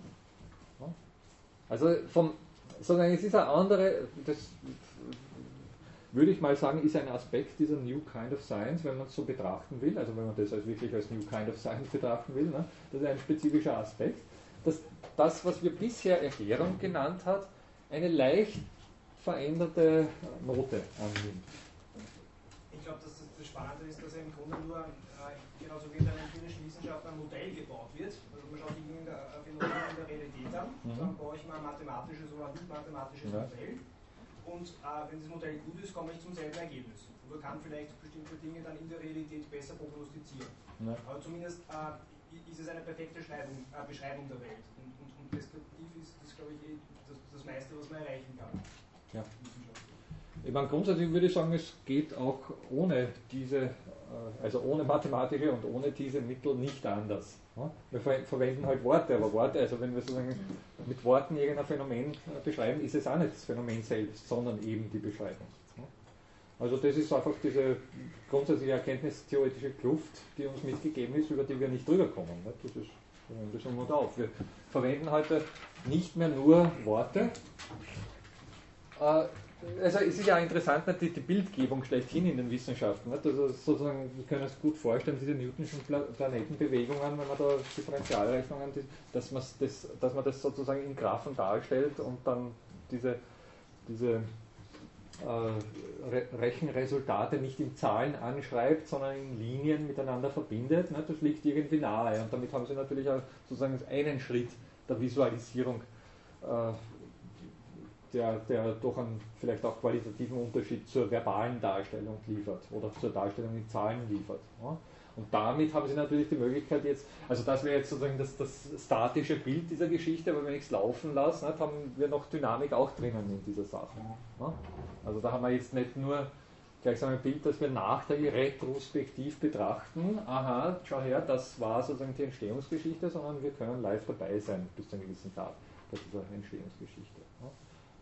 Ja? Also vom, sozusagen es ist eine andere, das würde ich mal sagen, ist ein Aspekt dieser New Kind of Science, wenn man es so betrachten will, also wenn man das als wirklich als New Kind of Science betrachten will, ne? das ist ein spezifischer Aspekt, dass das, was wir bisher Erklärung genannt hat, eine leicht veränderte Note annimmt. Ich glaube, dass Spannende ist, dass ja im Grunde nur, äh, genauso wie in der empirischen Wissenschaft, ein Modell gebaut wird. Also man schaut die äh, Phänomene in der Realität an, mhm. dann baue ich mal ein mathematisches oder ein nicht mathematisches ja. Modell. Und äh, wenn das Modell gut ist, komme ich zum selben Ergebnis. Oder kann vielleicht bestimmte Dinge dann in der Realität besser prognostizieren. Ja. Aber zumindest äh, ist es eine perfekte Schneidung, äh, Beschreibung der Welt. Und, und, und deskriptiv ist das, glaube ich, eh das, das meiste, was man erreichen kann. Ja. Ich meine, grundsätzlich würde ich sagen, es geht auch ohne diese äh, also ohne mathematische und ohne diese Mittel nicht anders. Wir verwenden halt Worte, aber Worte, also wenn wir sozusagen mit Worten irgendein Phänomen beschreiben, ist es auch nicht das Phänomen selbst, sondern eben die Beschreibung. Also das ist einfach diese grundsätzliche erkenntnistheoretische Kluft, die uns mitgegeben ist, über die wir nicht drüber kommen. Das ist das und auf. Wir verwenden heute nicht mehr nur Worte, äh, also es ist ja interessant, die, die Bildgebung schlechthin in den Wissenschaften. Nicht? Also sozusagen, wir können uns gut vorstellen, diese Newtonschen Planetenbewegungen, wenn man da Differentialrechnungen, dass, das, dass man das sozusagen in Graphen darstellt und dann diese, diese äh, Rechenresultate nicht in Zahlen anschreibt, sondern in Linien miteinander verbindet. Ne? Das liegt irgendwie nahe und damit haben sie natürlich auch sozusagen einen Schritt der Visualisierung äh, der, der doch einen vielleicht auch qualitativen Unterschied zur verbalen Darstellung liefert oder zur Darstellung in Zahlen liefert. Ja. Und damit haben Sie natürlich die Möglichkeit jetzt, also das wäre jetzt sozusagen das, das statische Bild dieser Geschichte, aber wenn ich es laufen lasse, nicht, haben wir noch Dynamik auch drinnen in dieser Sache. Ja. Also da haben wir jetzt nicht nur gleichsam ein Bild, das wir nachträglich retrospektiv betrachten, aha, schau her, das war sozusagen die Entstehungsgeschichte, sondern wir können live dabei sein bis zu einem gewissen Grad bei dieser Entstehungsgeschichte.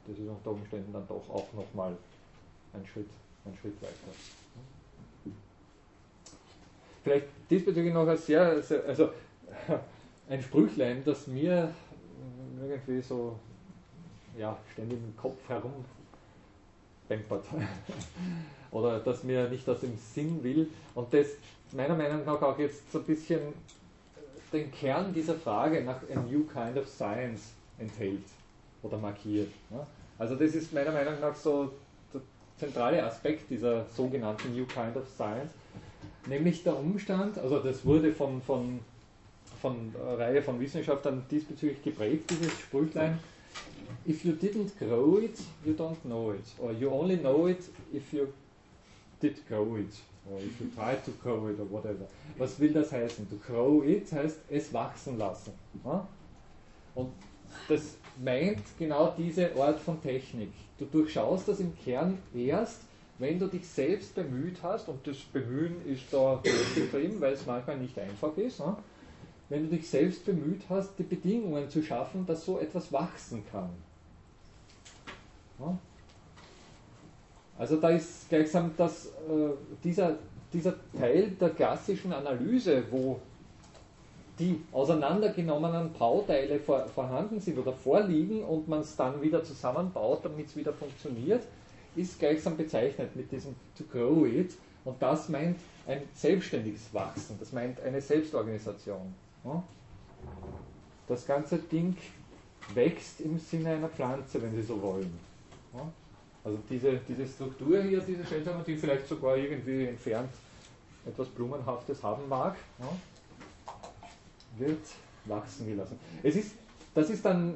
Das ist unter Umständen dann doch auch nochmal ein Schritt, ein Schritt weiter. Vielleicht diesbezüglich noch ein sehr, sehr, also ein Sprüchlein, das mir irgendwie so ja, ständig im Kopf herum bempert oder das mir nicht aus dem Sinn will und das meiner Meinung nach auch jetzt so ein bisschen den Kern dieser Frage nach a new kind of science enthält oder markiert. Ne? Also das ist meiner Meinung nach so der zentrale Aspekt dieser sogenannten New Kind of Science, nämlich der Umstand, also das wurde von, von, von einer Reihe von Wissenschaftlern diesbezüglich geprägt, dieses Sprüchlein, if you didn't grow it, you don't know it, or you only know it if you did grow it, or if you tried to grow it, or whatever. Was will das heißen? To grow it heißt es wachsen lassen. Und das meint genau diese Art von Technik. Du durchschaust das im Kern erst, wenn du dich selbst bemüht hast, und das Bemühen ist da betrieben, weil es manchmal nicht einfach ist, ne? wenn du dich selbst bemüht hast, die Bedingungen zu schaffen, dass so etwas wachsen kann. Ne? Also da ist gleichsam das, äh, dieser, dieser Teil der klassischen Analyse, wo die auseinandergenommenen Bauteile vor, vorhanden sind oder vorliegen und man es dann wieder zusammenbaut, damit es wieder funktioniert, ist gleichsam bezeichnet mit diesem to grow it. Und das meint ein selbstständiges Wachsen, das meint eine Selbstorganisation. Das ganze Ding wächst im Sinne einer Pflanze, wenn Sie so wollen. Also diese, diese Struktur hier, diese Stellung, die vielleicht sogar irgendwie entfernt etwas Blumenhaftes haben mag, wird wachsen gelassen. Es ist, das ist dann,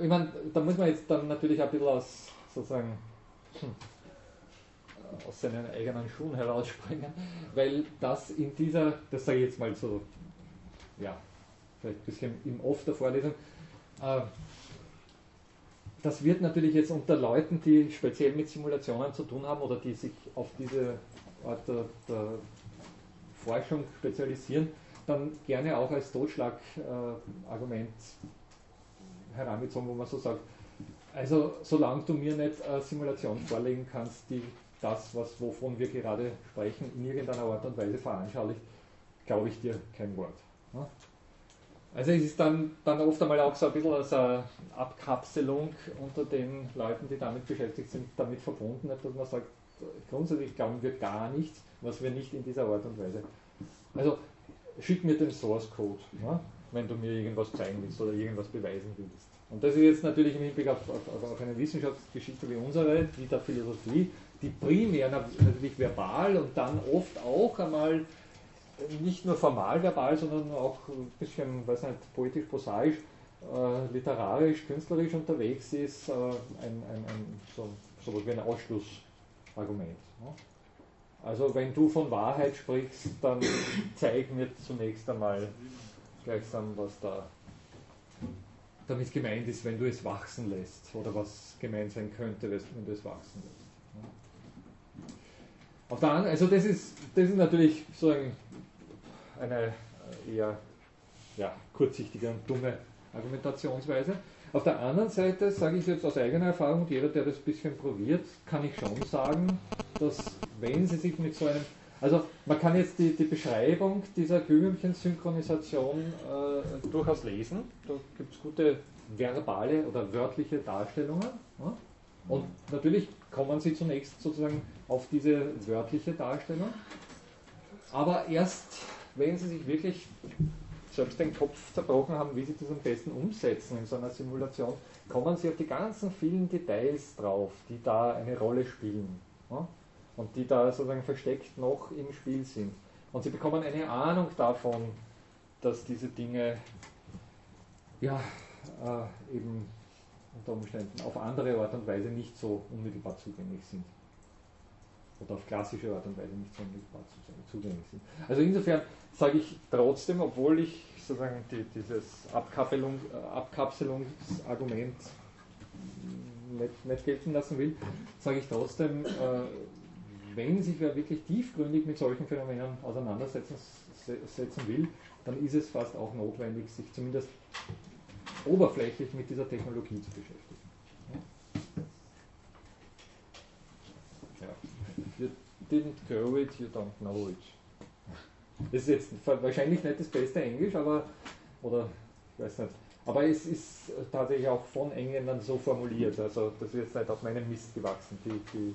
ich meine, da muss man jetzt dann natürlich ein bisschen aus, sozusagen, aus seinen eigenen Schuhen herausspringen, weil das in dieser, das sage ich jetzt mal so, ja, vielleicht ein bisschen im Off der Vorlesung, äh, das wird natürlich jetzt unter Leuten, die speziell mit Simulationen zu tun haben oder die sich auf diese Art der, der Forschung spezialisieren, dann gerne auch als Totschlagargument äh, herangezogen, wo man so sagt, also solange du mir nicht eine Simulation vorlegen kannst, die das, was, wovon wir gerade sprechen, in irgendeiner Art und Weise veranschaulicht, glaube ich dir kein Wort. Ne? Also es ist dann, dann oft einmal auch so ein bisschen als eine Abkapselung unter den Leuten, die damit beschäftigt sind, damit verbunden, dass man sagt, grundsätzlich glauben wir gar nichts, was wir nicht in dieser Art und Weise. Also schick mir den Source Code, ja, wenn du mir irgendwas zeigen willst oder irgendwas beweisen willst. Und das ist jetzt natürlich im Hinblick auf, auf, auf eine Wissenschaftsgeschichte wie unsere, wie der Philosophie, die primär natürlich verbal und dann oft auch einmal nicht nur formal verbal, sondern auch ein bisschen, weiß nicht, poetisch, prosaisch, äh, literarisch, künstlerisch unterwegs ist, äh, ein, ein, ein, so, so wie ein Ausschlussargument. Ja. Also wenn du von Wahrheit sprichst, dann zeig mir zunächst einmal gleichsam, was da damit gemeint ist, wenn du es wachsen lässt oder was gemeint sein könnte, wenn du es wachsen lässt. Auf der anderen, also das ist das ist natürlich so ein, eine eher ja, kurzsichtige und dumme Argumentationsweise. Auf der anderen Seite sage ich jetzt aus eigener Erfahrung, jeder, der das ein bisschen probiert, kann ich schon sagen, dass wenn Sie sich mit so einem, also man kann jetzt die, die Beschreibung dieser Glühwürmchen-Synchronisation äh, durchaus lesen. Da gibt es gute verbale oder wörtliche Darstellungen. Ja? Und natürlich kommen Sie zunächst sozusagen auf diese wörtliche Darstellung. Aber erst, wenn Sie sich wirklich selbst den Kopf zerbrochen haben, wie sie das am besten umsetzen in so einer Simulation, kommen sie auf die ganzen vielen Details drauf, die da eine Rolle spielen ja? Und die da sozusagen versteckt noch im Spiel sind. Und sie bekommen eine Ahnung davon, dass diese Dinge ja, äh, eben unter Umständen auf andere Art und Weise nicht so unmittelbar zugänglich sind. Oder auf klassische Art und Weise nicht so unmittelbar zugänglich sind. Also insofern sage ich trotzdem, obwohl ich sozusagen die, dieses Abkapselung, äh, Abkapselungsargument nicht, nicht, gelten lassen will, sage ich trotzdem, äh, wenn sich wer wirklich tiefgründig mit solchen Phänomenen auseinandersetzen setzen will, dann ist es fast auch notwendig, sich zumindest oberflächlich mit dieser Technologie zu beschäftigen. Ja. You didn't go it, you don't know it. Das ist jetzt wahrscheinlich nicht das beste Englisch, aber, oder, ich weiß nicht. Aber es ist tatsächlich auch von Engländern so formuliert. Also, das ist jetzt nicht auf meinem Mist gewachsen. Die, die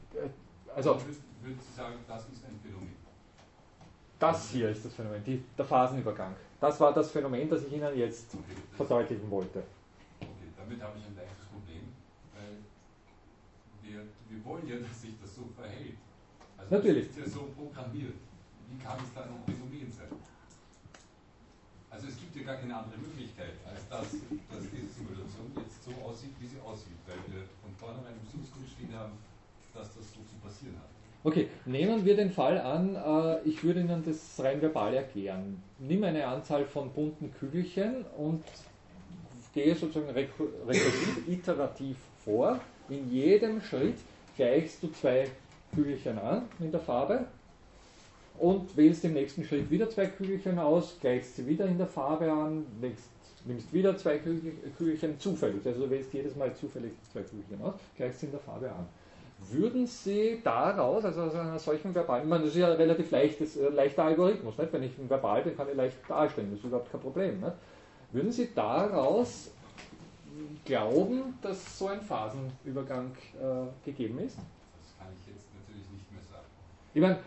Also, würden Sie sagen, das ist ein Phänomen? Das hier ist das Phänomen, die, der Phasenübergang. Das war das Phänomen, das ich Ihnen jetzt okay, verdeutlichen wollte. Okay, damit habe ich ein leichtes Problem, weil wir, wir wollen ja, dass sich das so verhält. Also Natürlich. Das ist ja so programmiert. Wie kann es dann ein Phänomen sein? Also es gibt ja gar keine andere Möglichkeit, als dass, dass diese Simulation jetzt so aussieht, wie sie aussieht, weil wir von vornherein im Source stehen haben, dass das so zu passieren hat. Okay, nehmen wir den Fall an, äh, ich würde Ihnen das rein verbal erklären. Nimm eine Anzahl von bunten Kügelchen und gehe sozusagen rekursiv, iterativ vor. In jedem Schritt gleichst du zwei Kügelchen an in der Farbe und wählst im nächsten Schritt wieder zwei Kügelchen aus, gleichst sie wieder in der Farbe an, nimmst, nimmst wieder zwei Kügelchen zufällig, also du wählst jedes Mal zufällig zwei Kügelchen aus, gleichst sie in der Farbe an. Würden Sie daraus, also aus einer solchen verbalen, ich meine, das ist ja ein relativ leichtes, äh, leichter Algorithmus, nicht? wenn ich ein verbal bin, kann ich leicht darstellen, das ist überhaupt kein Problem. Nicht? Würden Sie daraus glauben, dass so ein Phasenübergang äh, gegeben ist? Ich meine,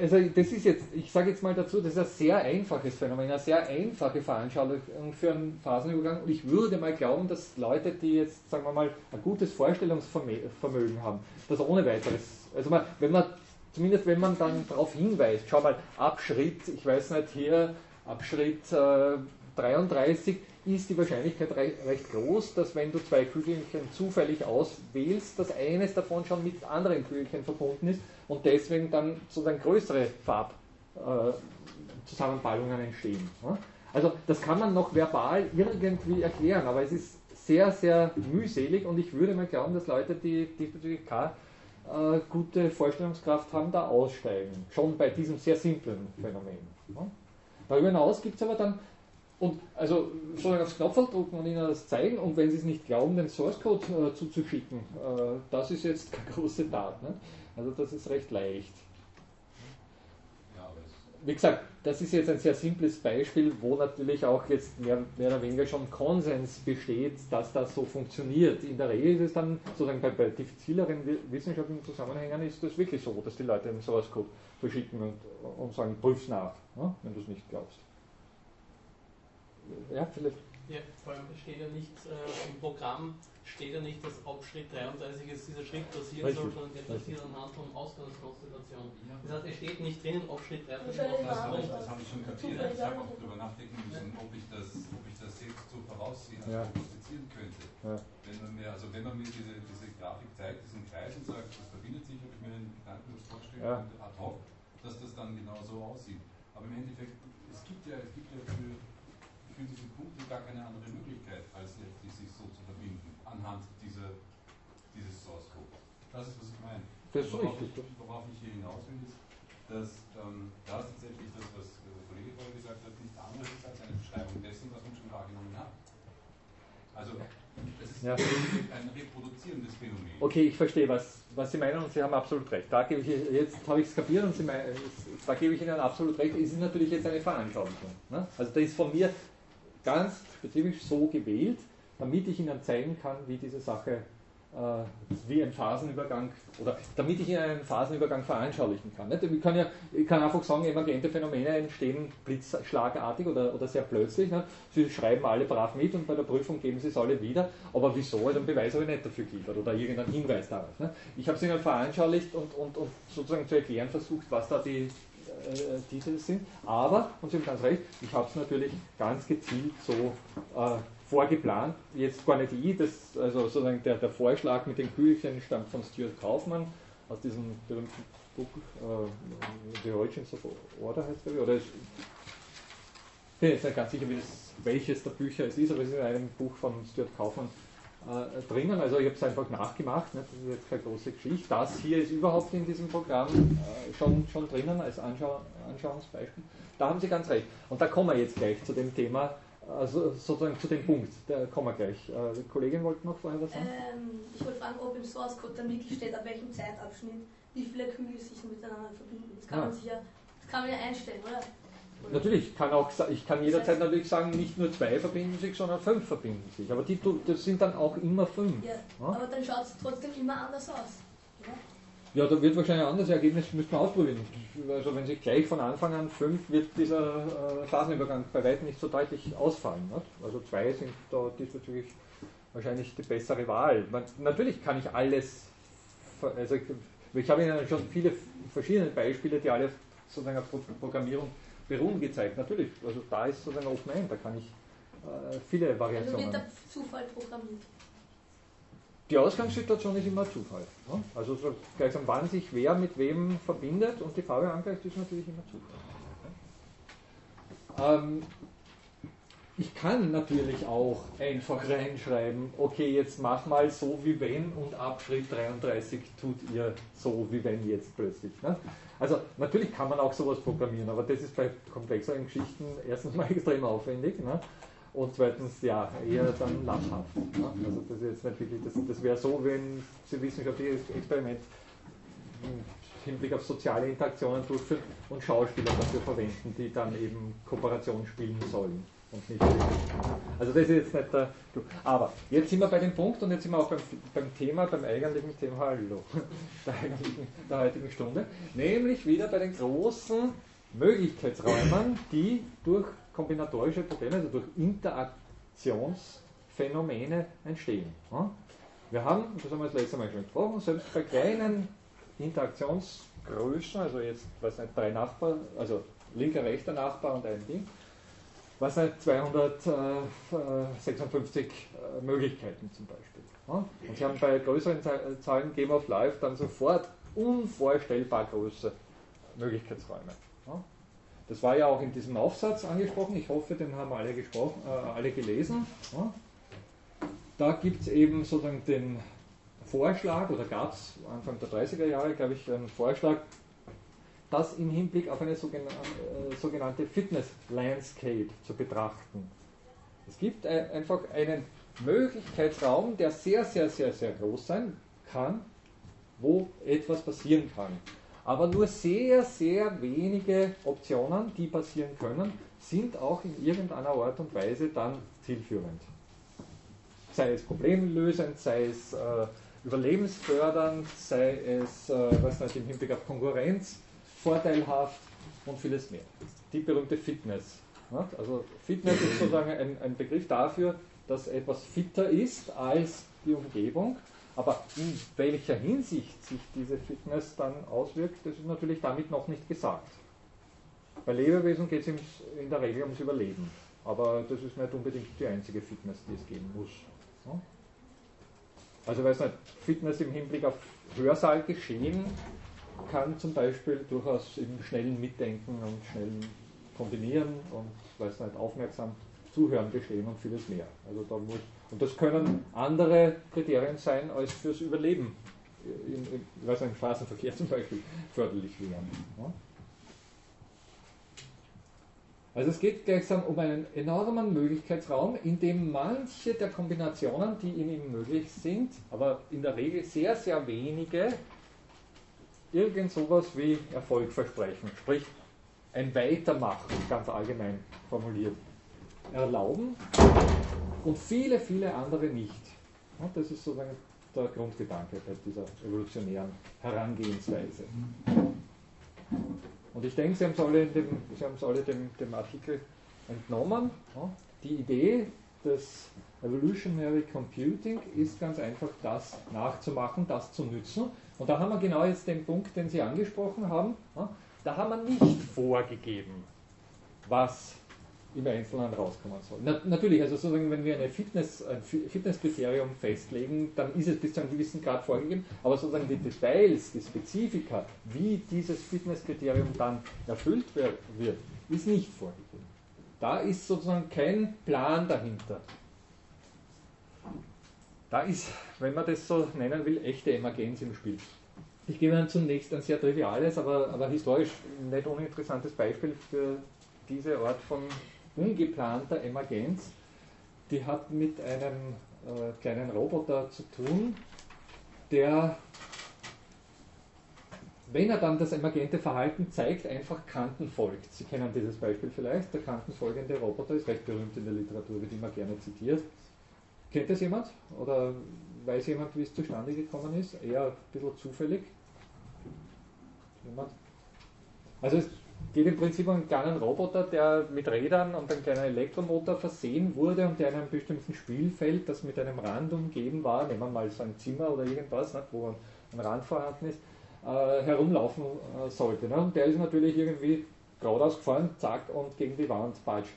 also das ist jetzt, ich sage jetzt mal dazu, das ist ein sehr einfaches Phänomen, eine sehr einfache Veranschaulichung für einen Phasenübergang. Und ich würde mal glauben, dass Leute, die jetzt, sagen wir mal, ein gutes Vorstellungsvermögen haben, das ohne weiteres, also man, wenn man, zumindest wenn man dann darauf hinweist, schau mal, Abschritt, ich weiß nicht, hier, Abschritt äh, 33, ist die Wahrscheinlichkeit recht groß, dass wenn du zwei Kügelchen zufällig auswählst, dass eines davon schon mit anderen Kügelchen verbunden ist und deswegen dann sozusagen größere Farbzusammenballungen äh, entstehen. Also das kann man noch verbal irgendwie erklären, aber es ist sehr, sehr mühselig und ich würde mal glauben, dass Leute, die diesbezüglich keine äh, gute Vorstellungskraft haben, da aussteigen. Schon bei diesem sehr simplen Phänomen. Darüber hinaus gibt es aber dann und also sozusagen aufs Knopf drucken und Ihnen das zeigen und wenn Sie es nicht glauben, den Source Code äh, zuzuschicken, äh, das ist jetzt keine große Tat. Ne? Also das ist recht leicht. Wie gesagt, das ist jetzt ein sehr simples Beispiel, wo natürlich auch jetzt mehr, mehr oder weniger schon Konsens besteht, dass das so funktioniert. In der Regel ist es dann sozusagen bei, bei diffizileren wissenschaftlichen Zusammenhängen ist das wirklich so, dass die Leute den Source Code verschicken und, und sagen, prüf's nach, ne, wenn du es nicht glaubst ja, vielleicht. Ja, vor allem steht ja nicht äh, im Programm, steht ja nicht, dass ab Schritt 33 jetzt dieser Schritt passieren soll, sondern der passiert anhand von Ausgangskonstellation. Ja. Das heißt, es steht nicht drinnen, ob Schritt 33 Wahrscheinlich Das habe ich, Ja. das habe ich schon kapiert. Ich habe auch darüber nachdenken müssen, ob ich das, ob ich das selbst so voraussehen, also Ja. prognostizieren könnte. Ja. Wenn man mir, also wenn man mir diese, diese Grafik zeigt, diesen Kreis und sagt, das verbindet sich, ob ich mir einen Gedanken das vorstellen Ja. könnte, ad hoc, dass das dann genau so aussieht. Aber im Endeffekt, es gibt ja, es gibt ja für, für diese Punkte gar keine andere Möglichkeit, als letztlich sich so zu verbinden, anhand dieser, dieses Source Code. Das ist, was ich meine. Das ist worauf, richtig. Ich, worauf ich hier hinaus will, ist, dass ähm, da ist tatsächlich das, was der Kollege vorher gesagt hat, nicht anderes ist als eine Beschreibung dessen, was man schon wahrgenommen hat. Also, es ist Ja. ein reproduzierendes Phänomen. Okay, ich verstehe, was, was Sie meinen und Sie haben absolut recht. Da gebe ich, jetzt habe ich es kapiert und Sie meinen, da gebe ich Ihnen absolut recht. Es ist natürlich jetzt eine Veranschaulichung. Ne? Also da ist von mir ganz spezifisch so gewählt, damit ich Ihnen zeigen kann, wie diese Sache, äh, wie ein Phasenübergang, oder damit ich Ihnen einen Phasenübergang veranschaulichen kann. Nicht? Ich, kann ja, ich kann einfach sagen, emergente Phänomene entstehen blitzschlagartig oder, oder sehr plötzlich. Nicht? Sie schreiben alle brav mit und bei der Prüfung geben Sie es alle wieder. Aber wieso? Also einen Beweis habe ich nicht dafür geliefert oder irgendeinen Hinweis darauf. Nicht? Ich habe es Ihnen veranschaulicht und, und, und sozusagen zu erklären versucht, was da die äh, diese sind. Aber, und Sie haben ganz recht, ich habe es natürlich ganz gezielt so äh, vorgeplant. Jetzt gar nicht ich, das, also sozusagen der, der Vorschlag mit den Kügelchen stammt von Stuart Kaufmann aus diesem berühmten Buch äh, The Origins of Order heißt es, oder ich bin jetzt nicht ganz sicher, das, welches der Bücher es ist, aber es ist in einem Buch von Stuart Kaufmann äh, drinnen. Also ich habe es einfach nachgemacht, nicht? das ist jetzt keine große Geschichte. Das hier ist überhaupt in diesem Programm äh, schon, schon drinnen als Anschau Anschauungsbeispiel. Da haben Sie ganz recht. Und da kommen wir jetzt gleich zu dem Thema, also sozusagen zu dem Punkt. Da kommen wir gleich. Äh, die Kollegin wollte noch vorher was sagen? Ähm, ich wollte fragen, ob im Source Code dann wirklich steht, ab welchem Zeitabschnitt wie viele Kügel sich miteinander verbinden. Das kann Ja. man sich ja, das kann man ja einstellen, oder? Natürlich, ich kann, auch, ich kann jederzeit natürlich sagen, nicht nur zwei verbinden sich, sondern fünf verbinden sich. Aber die, das sind dann auch immer fünf. Ja, Ja? aber dann schaut es trotzdem immer anders aus. Ja, da wird wahrscheinlich ein anderes Ergebnis, müssen wir ausprobieren. Also wenn sich gleich von Anfang an fünf, wird dieser äh, Phasenübergang bei weitem nicht so deutlich ausfallen. Nicht? Also zwei sind da diesbezüglich wahrscheinlich die bessere Wahl. Man, natürlich kann ich alles, also ich, ich habe Ihnen schon viele verschiedene Beispiele, die alle sozusagen Programmierung beruhen, gezeigt. Natürlich, also da ist sozusagen Open End, da kann ich äh, viele Also Variationen. wird der Zufall programmiert. Die Ausgangssituation ist immer Zufall. Ne? Also so gleichsam, wann sich wer mit wem verbindet und die Farbe angleicht, ist natürlich immer Zufall. Ähm, ich kann natürlich auch einfach reinschreiben, okay, jetzt mach mal so wie wenn und ab Schritt 33 tut ihr so wie wenn jetzt plötzlich. Ne? Also natürlich kann man auch sowas programmieren, aber das ist bei komplexeren Geschichten erstens mal extrem aufwendig. Ne? Und zweitens, ja, eher dann lachhaft. Ne? Also das ist jetzt nicht das, das wäre so, wenn Sie wissenschaftliches Experiment im Hinblick auf soziale Interaktionen durchführen und Schauspieler dafür verwenden, die dann eben Kooperation spielen sollen. Und nicht also das ist jetzt nicht der. Aber jetzt sind wir bei dem Punkt und jetzt sind wir auch beim, beim Thema, beim eigentlichen Thema, hallo, der, eigentlichen, der heutigen Stunde, nämlich wieder bei den großen Möglichkeitsräumen, die durch kombinatorische Probleme, also durch Interaktionsphänomene entstehen. Wir haben, das haben wir das letzte Mal schon gesprochen, selbst bei kleinen Interaktionsgrößen, also jetzt, weiß nicht, drei Nachbarn, also linker, rechter Nachbar und ein Ding, was nicht, 256 äh, Möglichkeiten zum Beispiel. Und Sie haben bei größeren Za- Zahlen Game of Life dann sofort unvorstellbar große Möglichkeitsräume. Das war ja auch in diesem Aufsatz angesprochen. Ich hoffe, den haben alle, gesprochen, äh, alle gelesen. Da gibt es eben sozusagen den Vorschlag, oder gab es Anfang der 30er Jahre, glaube ich, einen Vorschlag, das im Hinblick auf eine sogenan- äh, sogenannte Fitness Landscape zu betrachten. Es gibt ein, einfach einen Möglichkeitsraum, der sehr, sehr, sehr, sehr groß sein kann, wo etwas passieren kann. Aber nur sehr, sehr wenige Optionen, die passieren können, sind auch in irgendeiner Art und Weise dann zielführend. Sei es problemlösend, sei es äh, überlebensfördernd, sei es äh, was nicht, im Hinblick auf Konkurrenz vorteilhaft und vieles mehr. Die berühmte Fitness Nicht? Also Fitness ist sozusagen ein, ein Begriff dafür, dass etwas fitter ist als die Umgebung. Aber in welcher Hinsicht sich diese Fitness dann auswirkt, das ist natürlich damit noch nicht gesagt. Bei Lebewesen geht es in der Regel ums Überleben. Aber das ist nicht unbedingt die einzige Fitness, die es geben muss. Also weiß nicht, Fitness im Hinblick auf Hörsaal geschehen kann zum Beispiel durchaus im schnellen Mitdenken und schnellen Kombinieren und weiß nicht, aufmerksam Zuhören bestehen und vieles mehr. Also da muss, und das können andere Kriterien sein als fürs Überleben. In, in, weiß nicht, im Straßenverkehr zum Beispiel förderlich wären. Ja? Also es geht gleichsam um einen enormen Möglichkeitsraum, in dem manche der Kombinationen, die in ihm möglich sind, aber in der Regel sehr, sehr wenige, irgend sowas wie Erfolg versprechen, sprich ein Weitermachen, ganz allgemein formuliert, erlauben und viele, viele andere nicht. Und das ist sozusagen der Grundgedanke bei dieser evolutionären Herangehensweise. Und ich denke, Sie haben es alle, dem, Sie haben es alle dem, dem Artikel entnommen. Die Idee des Evolutionary Computing ist ganz einfach das nachzumachen, das zu nützen. Und da haben wir genau jetzt den Punkt, den Sie angesprochen haben. Da haben wir nicht vorgegeben, was im Einzelnen rauskommen soll. Na, natürlich, also sozusagen, wenn wir eine Fitness, ein Fitnesskriterium festlegen, dann ist es bis zu einem gewissen Grad vorgegeben, aber sozusagen die Details, die Spezifika, wie dieses Fitnesskriterium dann erfüllt wird, ist nicht vorgegeben. Da ist sozusagen kein Plan dahinter. Da ist, wenn man das so nennen will, echte Emergenz im Spiel. Ich gebe Ihnen zunächst ein sehr triviales, aber, aber historisch nicht uninteressantes Beispiel für diese Art von ungeplanter Emergenz, die hat mit einem äh, kleinen Roboter zu tun, der, wenn er dann das emergente Verhalten zeigt, einfach Kanten folgt. Sie kennen dieses Beispiel vielleicht. Der kantenfolgende Roboter ist recht berühmt in der Literatur, wird immer gerne zitiert. Kennt das jemand? Oder weiß jemand, wie es zustande gekommen ist? Eher ein bisschen zufällig. Jemand? Also es geht im Prinzip um einen kleinen Roboter, der mit Rädern und einem kleinen Elektromotor versehen wurde und der in einem bestimmten Spielfeld, das mit einem Rand umgeben war, nehmen wir mal so ein Zimmer oder irgendwas, ne, wo ein Rand vorhanden ist, äh, herumlaufen äh, sollte. Ne? Und der ist natürlich irgendwie geradeaus gefahren, zack, und gegen die Wand, patsch.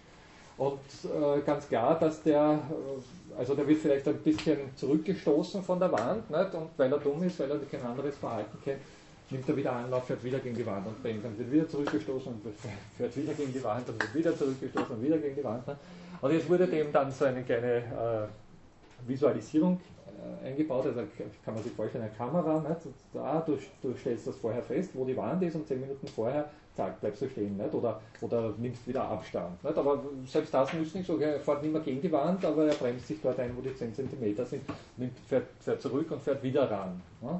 Und äh, ganz klar, dass der, also der wird vielleicht ein bisschen zurückgestoßen von der Wand, nicht? und weil er dumm ist, weil er kein anderes Verhalten kennt, nimmt er wieder Anlauf, fährt wieder gegen die Wand und bängt, dann wird wieder zurückgestoßen und fährt wieder gegen die Wand und wird wieder zurückgestoßen und wieder gegen die Wand. Und jetzt wurde dem dann so eine kleine äh, Visualisierung äh, eingebaut, also kann man sich vorstellen, eine Kamera? Da, du, du stellst das vorher fest, wo die Wand ist und zehn Minuten vorher, zack, bleibst du stehen, nicht? Oder, oder nimmst wieder Abstand. Nicht? Aber selbst das nützt nicht so, er fährt nicht mehr gegen die Wand, aber er bremst sich dort ein, wo die 10 cm sind, nimmt, fährt, fährt zurück und fährt wieder ran. Nicht?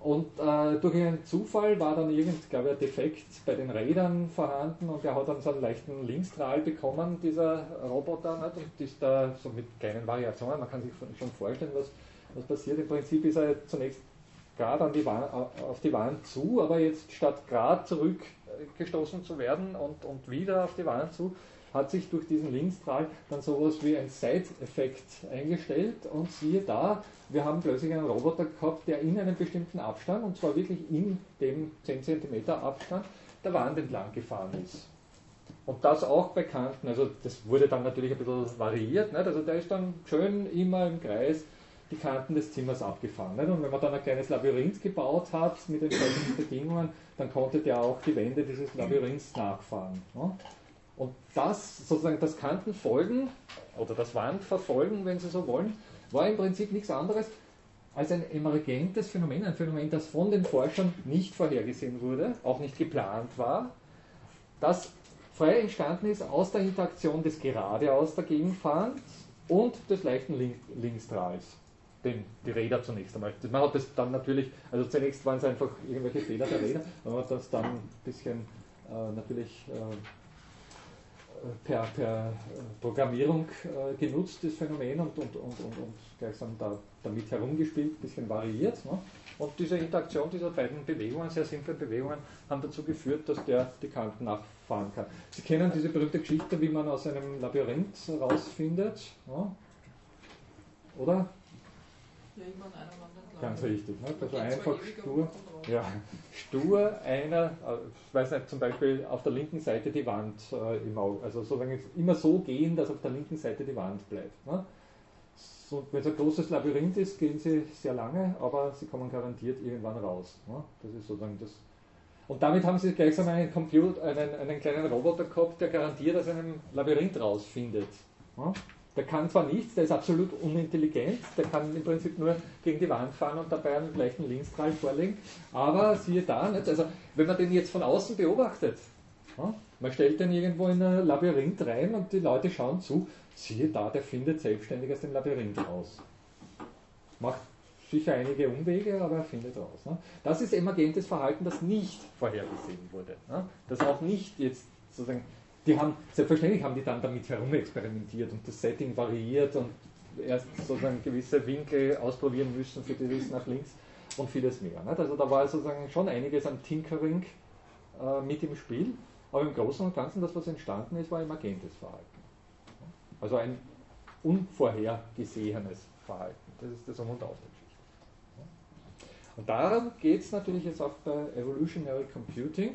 Und äh, durch einen Zufall war dann irgend, glaube ich, ein Defekt bei den Rädern vorhanden und er hat dann so einen leichten Linkstrahl bekommen, dieser Roboter, nicht? und ist da so mit kleinen Variationen, man kann sich schon vorstellen, was, was passiert. Im Prinzip ist er zunächst gerade auf die Wand zu, aber jetzt statt gerade zurückgestoßen zu werden und, und wieder auf die Wand zu, hat sich durch diesen Linksstrahl dann sowas wie ein Side-Effekt eingestellt und siehe da, wir haben plötzlich einen Roboter gehabt, der in einem bestimmten Abstand, und zwar wirklich in dem 10 cm Abstand, der Wand entlang gefahren ist. Und das auch bei Kanten, also das wurde dann natürlich ein bisschen variiert, nicht? also der ist dann schön immer im Kreis die Kanten des Zimmers abgefahren. Nicht? Und wenn man dann ein kleines Labyrinth gebaut hat mit entsprechenden Bedingungen, dann konnte der auch die Wände dieses Labyrinths nachfahren. Nicht? Und das, sozusagen das Kantenfolgen oder das Wandverfolgen, wenn Sie so wollen, war im Prinzip nichts anderes als ein emergentes Phänomen, ein Phänomen, das von den Forschern nicht vorhergesehen wurde, auch nicht geplant war, das frei entstanden ist aus der Interaktion des geradeaus dagegenfahrens und des leichten Link Linkstrahls. Den, die Räder zunächst einmal. Man hat das dann natürlich, also zunächst waren es einfach irgendwelche Fehler der Räder, man hat das dann ein bisschen äh, natürlich äh, per, per Programmierung äh, genutzt, das Phänomen, und, und, und, und, und gleichsam da, damit herumgespielt, ein bisschen variiert. Ne? Und diese Interaktion dieser beiden Bewegungen, sehr simplen Bewegungen, haben dazu geführt, dass der die Kanten nachfahren kann. Sie kennen diese berühmte Geschichte, wie man aus einem Labyrinth rausfindet, ne? oder? Ja, immer an einem anderen Ganz richtig. Ne? Also einfach stur, ja, stur einer, äh, ich weiß nicht, zum Beispiel auf der linken Seite die Wand äh, im Auge, also so lange immer so gehen, dass auf der linken Seite die Wand bleibt. Ne? So, wenn es ein großes Labyrinth ist, gehen sie sehr lange, aber sie kommen garantiert irgendwann raus. Ne? Das ist sozusagen das. Und damit haben sie gleichsam einen Computer, einen, einen kleinen Roboter gehabt, der garantiert aus einem Labyrinth rausfindet. Ne? Der kann zwar nichts, der ist absolut unintelligent, der kann im Prinzip nur gegen die Wand fahren und dabei einen leichten Linksstrahl vorlegen, aber siehe da, also wenn man den jetzt von außen beobachtet, man stellt den irgendwo in ein Labyrinth rein und die Leute schauen zu, siehe da, der findet selbstständig aus dem Labyrinth raus. Macht sicher einige Umwege, aber er findet raus. Ne? Das ist emergentes Verhalten, das nicht vorhergesehen wurde. Ne? Das auch nicht jetzt sozusagen die haben, selbstverständlich haben die dann damit herumexperimentiert und das Setting variiert und erst sozusagen gewisse Winkel ausprobieren müssen für dieses nach links und vieles mehr. Nicht? Also da war sozusagen schon einiges an Tinkering äh, mit im Spiel, aber im Großen und Ganzen, das was entstanden ist, war emergentes Verhalten. Also ein unvorhergesehenes Verhalten. Das ist das Um und Auf der Geschichte. Und darum geht es natürlich jetzt auch bei Evolutionary Computing.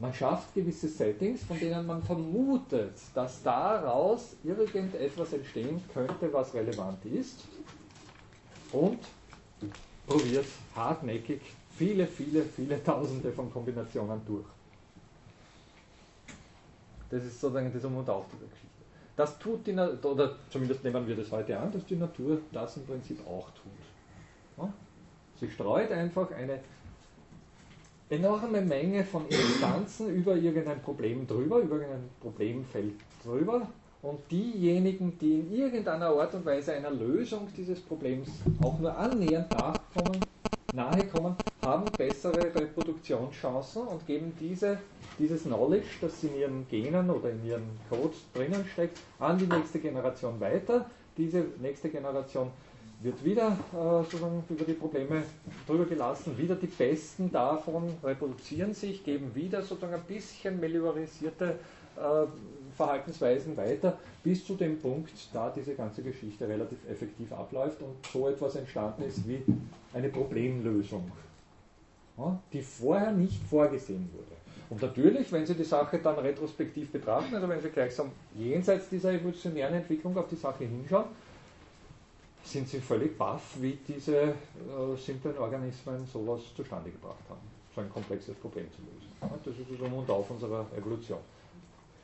Man schafft gewisse Settings, von denen man vermutet, dass daraus irgendetwas entstehen könnte, was relevant ist. Und probiert hartnäckig viele, viele, viele Tausende von Kombinationen durch. Das ist sozusagen das Um und Auf dieser Geschichte. Das tut die Natur, oder zumindest nehmen wir das heute an, dass die Natur das im Prinzip auch tut. Sie streut einfach eine enorme Menge von Instanzen über irgendein Problem drüber, über irgendein Problemfeld drüber. Und diejenigen, die in irgendeiner Art und Weise einer Lösung dieses Problems auch nur annähernd nachkommen, nahe kommen, haben bessere Reproduktionschancen und geben diese, dieses Knowledge, das in ihren Genen oder in ihren Code drinnen steckt, an die nächste Generation weiter. Diese nächste Generation wird wieder äh, sozusagen über die Probleme drüber gelassen, wieder die Besten davon reproduzieren sich, geben wieder sozusagen ein bisschen meliorisierte äh, Verhaltensweisen weiter, bis zu dem Punkt, da diese ganze Geschichte relativ effektiv abläuft und so etwas entstanden ist wie eine Problemlösung, die vorher nicht vorgesehen wurde. Und natürlich, wenn Sie die Sache dann retrospektiv betrachten, also wenn Sie gleichsam jenseits dieser evolutionären Entwicklung auf die Sache hinschauen, sind sie völlig baff, wie diese äh, simplen Organismen sowas zustande gebracht haben, so ein komplexes Problem zu lösen. Ja, das ist das Um Auf unserer Evolution.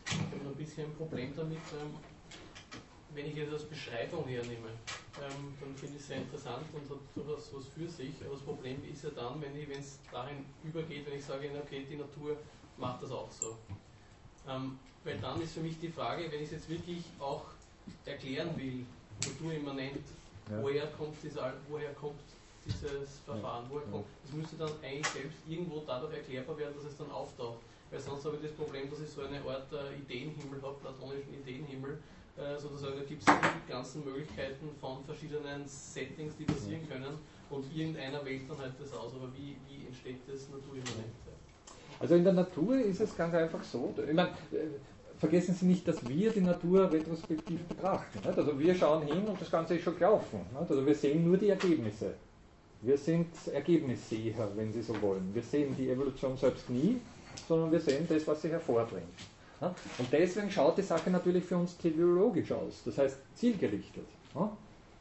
Ich habe ein bisschen ein Problem damit, ähm, wenn ich jetzt als Beschreibung hernehme, ähm, dann finde ich es sehr interessant und hat sowas was für sich. Aber das Problem ist ja dann, wenn es dahin übergeht, wenn ich sage, okay, die Natur macht das auch so. Ähm, weil dann ist für mich die Frage, wenn ich es jetzt wirklich auch erklären will, naturimmanent, Ja. woher, kommt dieser, woher kommt dieses Verfahren, woher kommt, das müsste dann eigentlich selbst irgendwo dadurch erklärbar werden, dass es dann auftaucht. Weil sonst habe ich das Problem, dass ich so eine Art äh, Ideenhimmel habe, platonischen Ideenhimmel, äh, sozusagen, da gibt es die ganzen Möglichkeiten von verschiedenen Settings, die passieren können und irgendeiner wählt dann halt das aus. Aber wie, wie entsteht das naturimmanent? Also in der Natur ist es ganz einfach so. Ich meine, vergessen Sie nicht, dass wir die Natur retrospektiv betrachten. Nicht? Also wir schauen hin und das Ganze ist schon gelaufen. Nicht? Also wir sehen nur die Ergebnisse. Wir sind Ergebnisseher, wenn Sie so wollen. Wir sehen die Evolution selbst nie, sondern wir sehen das, was sie hervorbringt. Und deswegen schaut die Sache natürlich für uns teleologisch aus, das heißt zielgerichtet.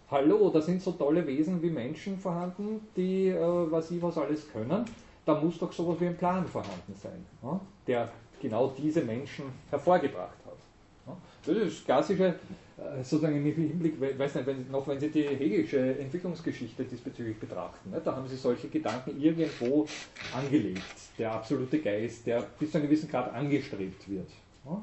Hallo, da sind so tolle Wesen wie Menschen vorhanden, die äh, was sie was alles können. Da muss doch sowas wie ein Plan vorhanden sein, der genau diese Menschen hervorgebracht hat. Das ist klassische, äh, sozusagen im Hinblick, we- weiß nicht, wenn, noch wenn Sie die hegelische Entwicklungsgeschichte diesbezüglich betrachten, ne? da haben Sie solche Gedanken irgendwo angelegt. Der absolute Geist, der bis zu einem gewissen Grad angestrebt wird. Ja?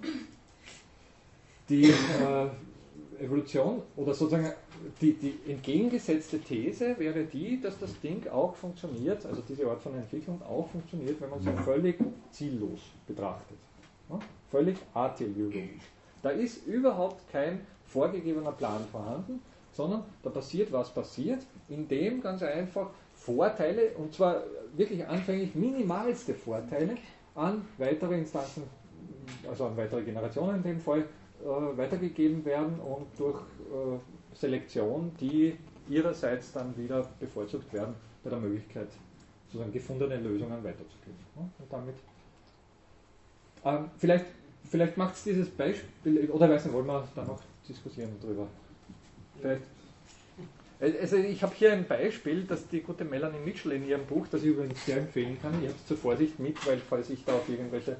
Die äh, Evolution oder sozusagen die, die entgegengesetzte These wäre die, dass das Ding auch funktioniert, also diese Art von Entwicklung auch funktioniert, wenn man sie völlig ziellos betrachtet. Völlig ateleologisch. Da ist überhaupt kein vorgegebener Plan vorhanden, sondern da passiert, was passiert, indem ganz einfach Vorteile, und zwar wirklich anfänglich minimalste Vorteile, an weitere Instanzen, also an weitere Generationen in dem Fall, äh, weitergegeben werden und durch äh, Selektion, die ihrerseits dann wieder bevorzugt werden bei der Möglichkeit, sozusagen gefundene Lösungen weiterzugeben. Und damit ähm, vielleicht, vielleicht macht es dieses Beispiel, oder weiß nicht, wollen wir da noch diskutieren darüber? Vielleicht also ich habe hier ein Beispiel, das die gute Melanie Mitchell in ihrem Buch, das ich übrigens sehr empfehlen kann, ich habe es zur Vorsicht mit, weil falls ich da auf irgendwelche,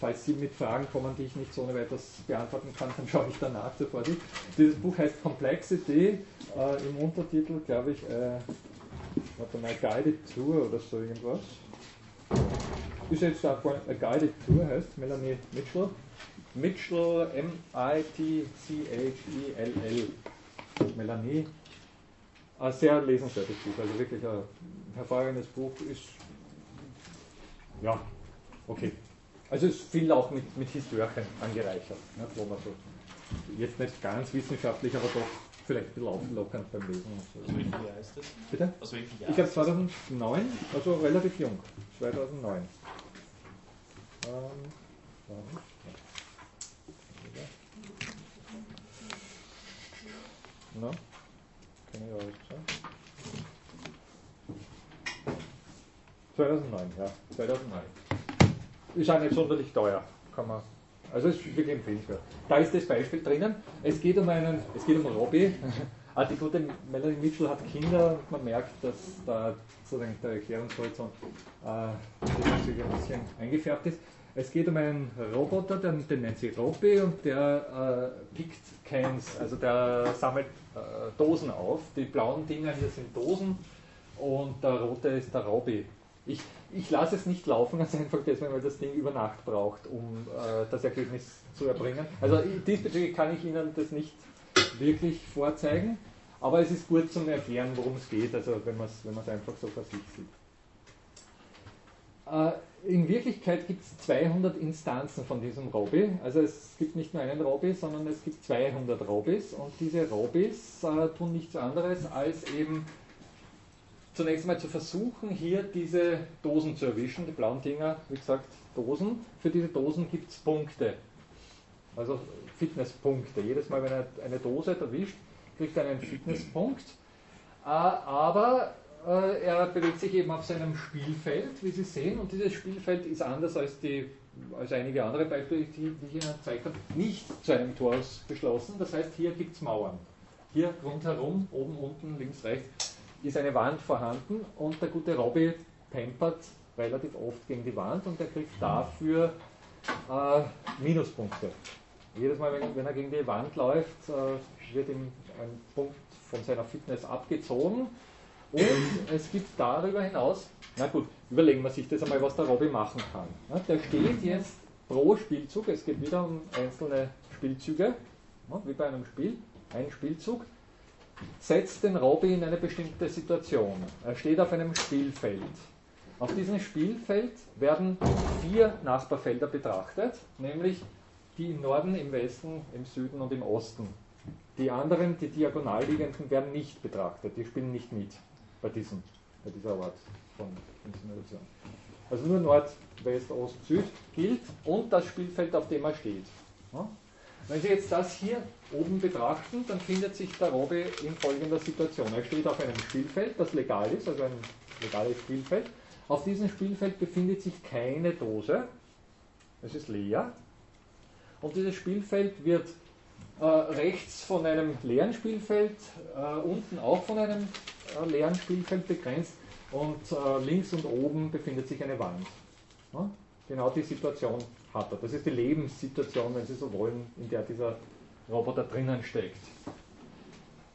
falls Sie mit Fragen kommen, die ich nicht so ohne weiteres beantworten kann, dann schaue ich danach Vorsicht. Dieses Buch heißt Complexity, äh, im Untertitel glaube ich, äh, warte mal, Guided Tour oder so irgendwas. Ist jetzt da A Guided Tour heißt, Melanie Mitchell. Mitchell, M-I-T-C-H-E-L-L. Melanie ein sehr lesenswertes Buch, also wirklich ein hervorragendes Buch ist, ja, okay. Also es ist viel auch mit, mit Historien angereichert, ne, wo man so, jetzt nicht ganz wissenschaftlich, aber doch vielleicht ein bisschen auflockernd beim Lesen. So. Aus welchem Jahr ist das? Bitte? Aus welchem Jahr? Ich glaube 2009, also relativ jung, 2009. Ähm, no? kenne ich auch schon. 2009, ja, 2009. Ist auch nicht sonderlich teuer, kann man. Also ist wirklich empfehlenswert. Da ist das Beispiel drinnen. Es geht um einen, es geht um Robbie. Ah, die gute Melanie Mitchell hat Kinder und man merkt, dass da sozusagen der Erklärungshorizont äh, ein bisschen eingefärbt ist. Es geht um einen Roboter, den, den nennt sie Robi und der äh, pickt Cans, also der sammelt äh, Dosen auf. Die blauen Dinger hier sind Dosen und der rote ist der Robi. Ich, ich lasse es nicht laufen, ganz einfach deswegen, weil das Ding über Nacht braucht, um äh, das Ergebnis zu erbringen. Also diesbezüglich kann ich Ihnen das nicht wirklich vorzeigen, aber es ist gut zum Erklären, worum es geht, also wenn man es wenn einfach so vor sich sieht. Äh, in Wirklichkeit gibt es 200 Instanzen von diesem Robi. Also es gibt nicht nur einen Robi, sondern es gibt 200 Robis. Und diese Robis äh, tun nichts anderes, als eben zunächst mal zu versuchen, hier diese Dosen zu erwischen. Die blauen Dinger, wie gesagt, Dosen. Für diese Dosen gibt es Punkte. Also Fitnesspunkte. Jedes Mal, wenn er eine Dose erwischt, kriegt er einen Fitnesspunkt. Äh, aber äh, er bewegt sich eben auf seinem Spielfeld, wie Sie sehen, und dieses Spielfeld ist anders als, die, als einige andere Beispiele, die, ich Ihnen gezeigt habe, nicht zu einem Tor beschlossen. Das heißt, hier gibt es Mauern. Hier rundherum, oben, unten, links, rechts, ist eine Wand vorhanden und der gute Robby pampert relativ oft gegen die Wand und er kriegt dafür äh, Minuspunkte. Jedes Mal, wenn, wenn, er gegen die Wand läuft, äh, wird ihm ein Punkt von seiner Fitness abgezogen und es gibt darüber hinaus, na gut, überlegen wir sich das einmal, was der Robby machen kann. Der steht jetzt pro Spielzug, es geht wieder um einzelne Spielzüge, wie bei einem Spiel, ein Spielzug, setzt den Robby in eine bestimmte Situation. Er steht auf einem Spielfeld. Auf diesem Spielfeld werden vier Nachbarfelder betrachtet, nämlich die im Norden, im Westen, im Süden und im Osten. Die anderen, die diagonal liegenden, werden nicht betrachtet, die spielen nicht mit bei, diesem, bei dieser Art von Insinuation. Also nur Nord, West, Ost, Süd gilt und das Spielfeld, auf dem er steht. Wenn Sie jetzt das hier oben betrachten, dann findet sich der Robbe in folgender Situation. Er steht auf einem Spielfeld, das legal ist, also ein legales Spielfeld. Auf diesem Spielfeld befindet sich keine Dose, es ist leer. Und dieses Spielfeld wird äh, rechts von einem leeren Spielfeld, äh, unten auch von einem äh, leeren Spielfeld begrenzt und äh, links und oben befindet sich eine Wand. Ja? Genau die Situation hat er. Das ist die Lebenssituation, wenn Sie so wollen, in der dieser Roboter drinnen steckt.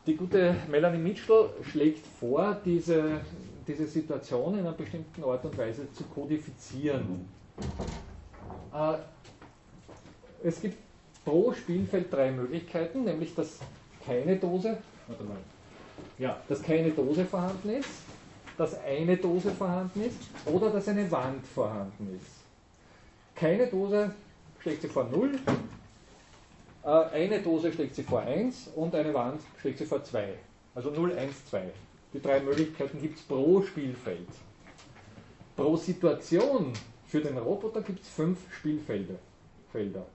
Die gute Melanie Mitchell schlägt vor, diese, diese Situation in einer bestimmten Art und Weise zu kodifizieren. Äh, es gibt pro Spielfeld drei Möglichkeiten, nämlich dass keine Dose, warte mal, ja, dass keine Dose vorhanden ist, dass eine Dose vorhanden ist oder dass eine Wand vorhanden ist. Keine Dose schlägt sie vor 0, äh, eine Dose schlägt sie vor 1 und eine Wand schlägt sie vor 2. Also 0, 1, 2. Die drei Möglichkeiten gibt es pro Spielfeld. Pro Situation für den Roboter gibt es fünf Spielfelder. Felder.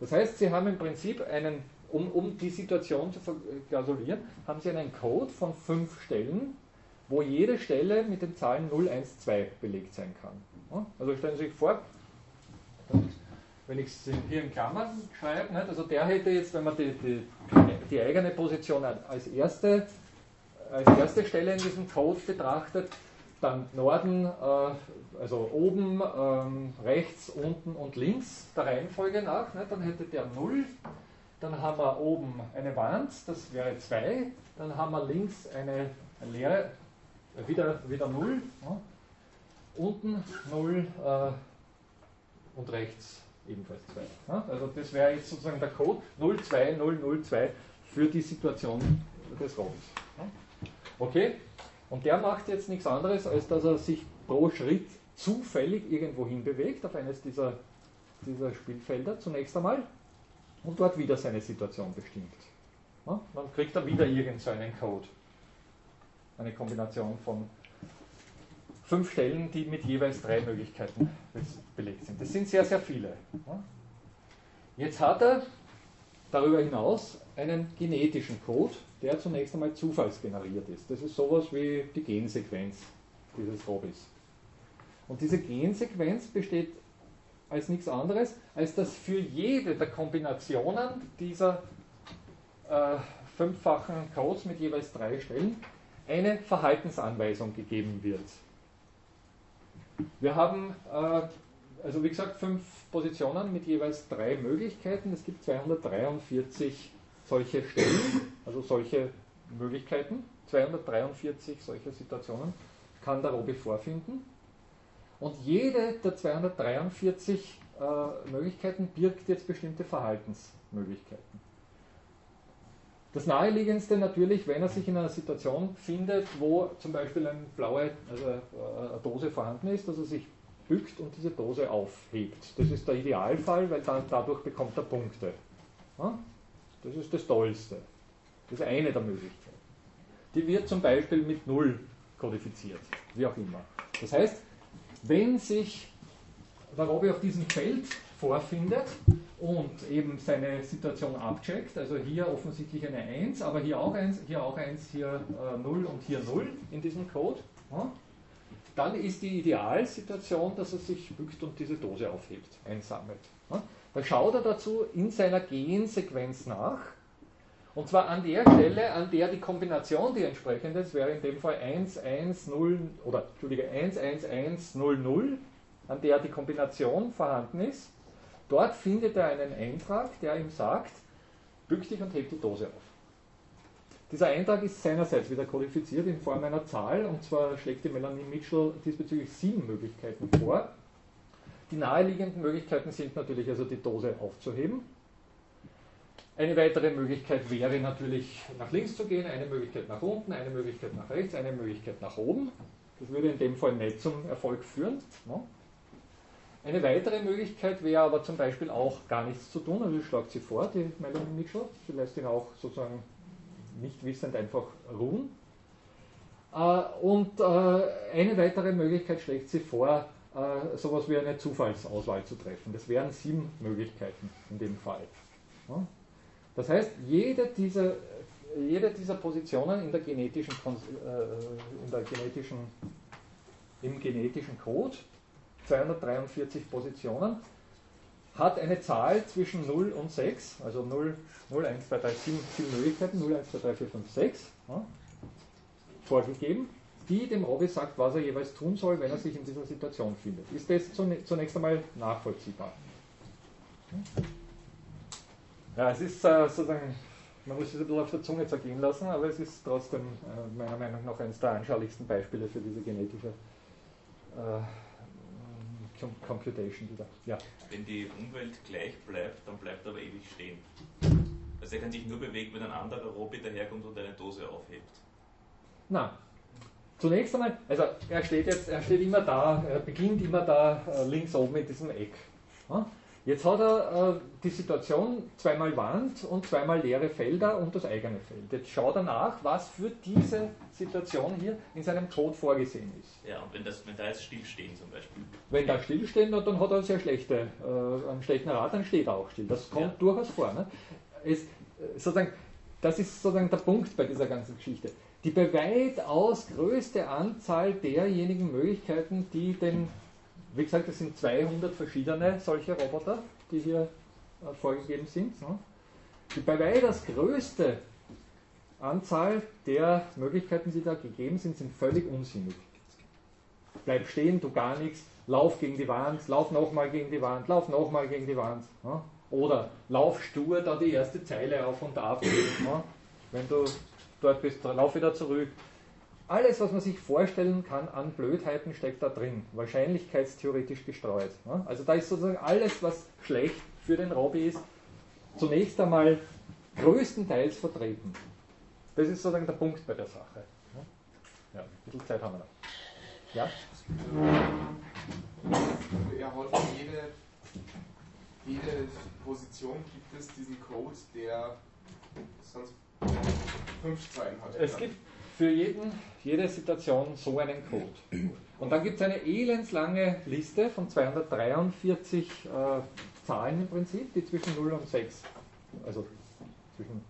Das heißt, Sie haben im Prinzip einen, um, um die Situation zu verklausulieren, haben Sie einen Code von fünf Stellen, wo jede Stelle mit den Zahlen 0, 1, 2 belegt sein kann. Also stellen Sie sich vor, wenn ich es hier in Klammern schreibe, nicht? also der hätte jetzt, wenn man die, die, die eigene Position als erste, als erste Stelle in diesem Code betrachtet, dann Norden, äh, also oben, ähm, rechts, unten und links der Reihenfolge nach, nicht? dann hätte der 0, dann haben wir oben eine Wand, das wäre 2, dann haben wir links eine, leere, wieder, wieder 0, ja? unten 0 äh, und rechts ebenfalls 2. Ja? Also das wäre jetzt sozusagen der Code 02002 für die Situation des. Ja? Okay? Und der macht jetzt nichts anderes, als dass er sich pro Schritt zufällig irgendwo hin bewegt, auf eines dieser, dieser Spielfelder zunächst einmal und dort wieder seine Situation bestimmt. Ja? Dann kriegt er wieder irgendeinen so Code. Eine Kombination von fünf Stellen, die mit jeweils drei Möglichkeiten belegt sind. Das sind sehr, sehr viele. Jetzt hat er darüber hinaus einen genetischen Code, der zunächst einmal zufallsgeneriert ist. Das ist sowas wie die Gensequenz dieses Hobbys. Und diese Gensequenz besteht als nichts anderes, als dass für jede der Kombinationen dieser äh, fünffachen Codes mit jeweils drei Stellen eine Verhaltensanweisung gegeben wird. Wir haben, äh, also wie gesagt, fünf Positionen mit jeweils drei Möglichkeiten. Es gibt 243 solche Stellen, also solche Möglichkeiten. 243 solche Situationen kann der Robi vorfinden. Und jede der 243 äh, Möglichkeiten birgt jetzt bestimmte Verhaltensmöglichkeiten. Das naheliegendste natürlich, wenn er sich in einer Situation findet, wo zum Beispiel eine blaue also eine Dose vorhanden ist, dass er sich bückt und diese Dose aufhebt. Das ist der Idealfall, weil dann dadurch bekommt er Punkte. Das ist das Tollste. Das ist eine der Möglichkeiten. Die wird zum Beispiel mit 0 kodifiziert, wie auch immer. Das heißt, wenn sich der Robby auf diesem Feld vorfindet und eben seine Situation abcheckt, also hier offensichtlich eine 1, aber hier auch 1, hier auch 1, hier äh, 0 und hier 0 in diesem Code, ja, dann ist die Idealsituation, dass er sich bückt und diese Dose aufhebt, einsammelt. Ja. Da schaut er dazu in seiner Gensequenz nach, und zwar an der Stelle, an der die Kombination, die entsprechend ist, wäre in dem Fall 1, 1, 0, oder Entschuldige, 1, 1, 1, 0, 0, an der die Kombination vorhanden ist. Dort findet er einen Eintrag, der ihm sagt, bück dich und heb die Dose auf. Dieser Eintrag ist seinerseits wieder kodifiziert in Form einer Zahl, und zwar schlägt die Melanie Mitchell diesbezüglich sieben Möglichkeiten vor. Die naheliegenden Möglichkeiten sind natürlich also die Dose aufzuheben. Eine weitere Möglichkeit wäre natürlich nach links zu gehen, eine Möglichkeit nach unten, eine Möglichkeit nach rechts, eine Möglichkeit nach oben. Das würde in dem Fall nicht zum Erfolg führen. Ne? Eine weitere Möglichkeit wäre aber zum Beispiel auch gar nichts zu tun, also schlagt sie vor, die Melanie Mitchell, sie lässt ihn auch sozusagen nicht wissend einfach ruhen. Äh, und äh, eine weitere Möglichkeit schlägt sie vor, äh, sowas wie eine Zufallsauswahl zu treffen. Das wären sieben Möglichkeiten in dem Fall. Das heißt, jede dieser, jede dieser Positionen in der genetischen, in der genetischen, im genetischen Code 243 Positionen, hat eine Zahl zwischen 0 und 6, also 0, 0 1, 2, 3, 7, 7 Möglichkeiten, 0, 1, 2, 3, 4, 5, 6, ja, vorgegeben, die dem Robby sagt, was er jeweils tun soll, wenn er sich in dieser Situation findet. Ist das zunächst einmal nachvollziehbar? Ja, es ist äh, sozusagen, man muss es ein bisschen auf der Zunge zergehen lassen, aber es ist trotzdem äh, meiner Meinung nach eines der anschaulichsten Beispiele für diese genetische äh, Computation wieder. Ja. Wenn die Umwelt gleich bleibt, dann bleibt er aber ewig stehen. Also er kann sich nur bewegen, wenn ein anderer Roboter daherkommt und eine Dose aufhebt. Na, zunächst einmal, also er steht jetzt, er steht immer da, er beginnt immer da äh, links oben in diesem Eck. Jetzt hat er äh, die Situation zweimal Wand und zweimal leere Felder und das eigene Feld. Jetzt schaut er nach, was für diese Situation hier in seinem Code vorgesehen ist. Ja, und wenn, das, wenn da jetzt stillstehen zum Beispiel. Wenn da stillstehen, dann hat er sehr schlechte, äh, einen schlechten Rat, dann steht er auch still. Das kommt Ja. durchaus vor. Ne? Es, äh, sozusagen, das ist sozusagen der Punkt bei dieser ganzen Geschichte. Die bei weitaus größte Anzahl derjenigen Möglichkeiten, die den, wie gesagt, es sind 200 verschiedene solche Roboter, die hier äh, vorgegeben sind. Ne? Die bei weitaus größte Anzahl der Möglichkeiten, die da gegeben sind, sind völlig unsinnig. Bleib stehen, tu gar nichts, lauf gegen die Wand, lauf nochmal gegen die Wand, lauf nochmal gegen die Wand. Ja? Oder lauf stur da die erste Zeile auf und ab. Ja? Wenn du dort bist, lauf wieder zurück. Alles, was man sich vorstellen kann an Blödheiten, steckt da drin, wahrscheinlichkeitstheoretisch gestreut. Ja? Also da ist sozusagen alles, was schlecht für den Robby ist, zunächst einmal größtenteils vertreten. Das ist sozusagen der Punkt bei der Sache. Ja, ein bisschen Zeit haben wir noch. Ja? Er hat für jede, jede Position gibt es diesen Code, der sonst fünf Zeilen hat. Es gibt für jeden, jede Situation so einen Code. Und dann gibt es eine elendslange Liste von 243 äh, Zahlen im Prinzip, die zwischen 0 und 6, also zwischen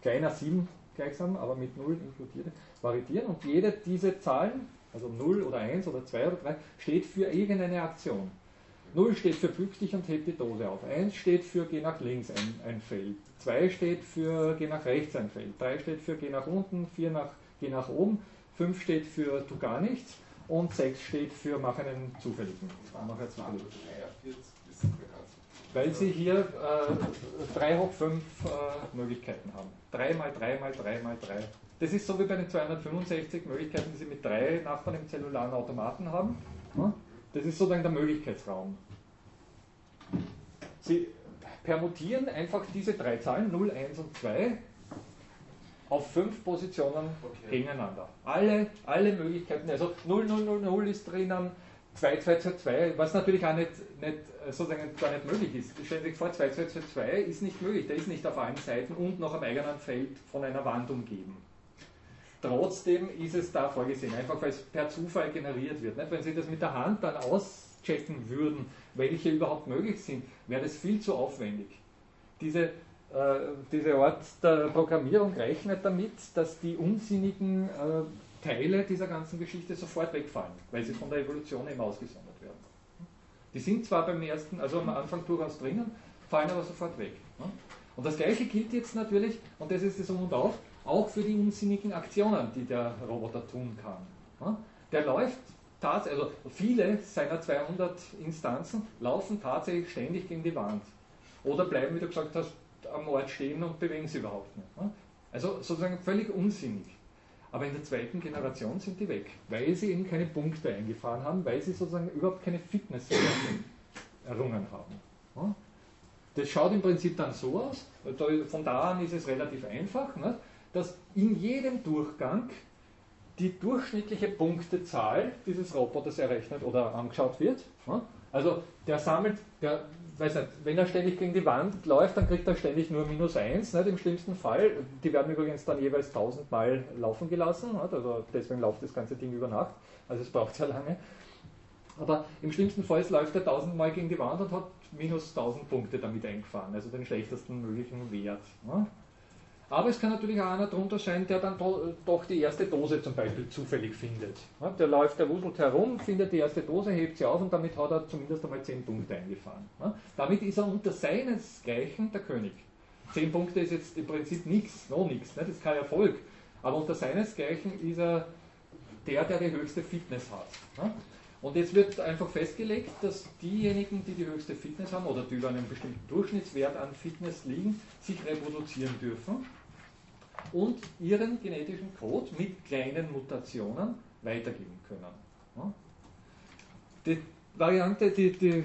kleiner 7 gleichsam, aber mit 0 inkludiert, variieren. Und jede dieser Zahlen, also 0 oder 1 oder 2 oder 3, steht für irgendeine Aktion. 0 steht für bück dich und heb die Dose auf. 1 steht für geh nach links ein, ein Feld. 2 steht für geh nach rechts ein Feld. 3 steht für geh nach unten. 4 nach geh nach oben. 5 steht für tu gar nichts. Und 6 steht für mach einen zufälligen. Mach einen zufälligen. 43 ist bekannt. Weil sie hier äh, 3 hoch 5 äh, Möglichkeiten haben. 3 mal 3 mal 3 mal 3. Das ist so wie bei den 265 Möglichkeiten, die sie mit drei Nachbarn im zellularen Automaten haben. Das ist sozusagen der Möglichkeitsraum. Sie permutieren einfach diese drei Zahlen, 0, 1 und 2, auf fünf Positionen Okay. gegeneinander. Alle, alle Möglichkeiten, also 0, 0, 0, 0 ist drinnen, 2, 2, 2, 2, was natürlich auch nicht, nicht, sozusagen gar nicht möglich ist. Stellen Sie sich vor, 2, 2, 2, 2 ist nicht möglich, der ist nicht auf allen Seiten und noch am eigenen Feld von einer Wand umgeben. Trotzdem ist es da vorgesehen, einfach weil es per Zufall generiert wird. Nicht? Wenn Sie das mit der Hand dann auschecken würden, welche überhaupt möglich sind, wäre das viel zu aufwendig. Diese, diese Art der Programmierung rechnet damit, dass die unsinnigen äh, Teile dieser ganzen Geschichte sofort wegfallen, weil sie von der Evolution eben ausgesondert werden. Die sind zwar beim ersten, also am Anfang durchaus drinnen, fallen aber sofort weg. ne? Und das gleiche gilt jetzt natürlich, und das ist das Um und Auf, auch für die unsinnigen Aktionen, die der Roboter tun kann. ne? Der läuft tatsächlich, also viele seiner 200 Instanzen laufen tatsächlich ständig gegen die Wand. Oder bleiben, wie du gesagt hast, am Ort stehen und bewegen sie überhaupt nicht. ne? Also sozusagen völlig unsinnig. Aber in der zweiten Generation sind die weg, weil sie eben keine Punkte eingefahren haben, weil sie sozusagen überhaupt keine Fitness errungen haben. ne? Das schaut im Prinzip dann so aus, von da an ist es relativ einfach, ne, dass in jedem Durchgang die durchschnittliche Punktezahl dieses Roboters errechnet oder angeschaut wird. Also der sammelt, der, weiß nicht, wenn er ständig gegen die Wand läuft, dann kriegt er ständig nur minus 1, nicht, im schlimmsten Fall. Die werden übrigens dann jeweils 1000 Mal laufen gelassen, nicht, also deswegen läuft das ganze Ding über Nacht, also es braucht sehr lange. Aber im schlimmsten Fall läuft er 1000 Mal gegen die Wand und hat minus 1000 Punkte damit eingefahren, also den schlechtesten möglichen Wert. Ne? Aber es kann natürlich auch einer drunter sein, der dann do, doch die erste Dose zum Beispiel zufällig findet. Der läuft, der wuselt herum, findet die erste Dose, hebt sie auf und damit hat er zumindest einmal 10 Punkte eingefahren. Damit ist er unter seinesgleichen der König. 10 Punkte ist jetzt im Prinzip nichts, noch nichts, ne? das ist kein Erfolg. Aber unter seinesgleichen ist er der, der die höchste Fitness hat. Und jetzt wird einfach festgelegt, dass diejenigen, die die höchste Fitness haben oder die über einem bestimmten Durchschnittswert an Fitness liegen, sich reproduzieren dürfen und ihren genetischen Code mit kleinen Mutationen weitergeben können. Die Variante, die, die äh,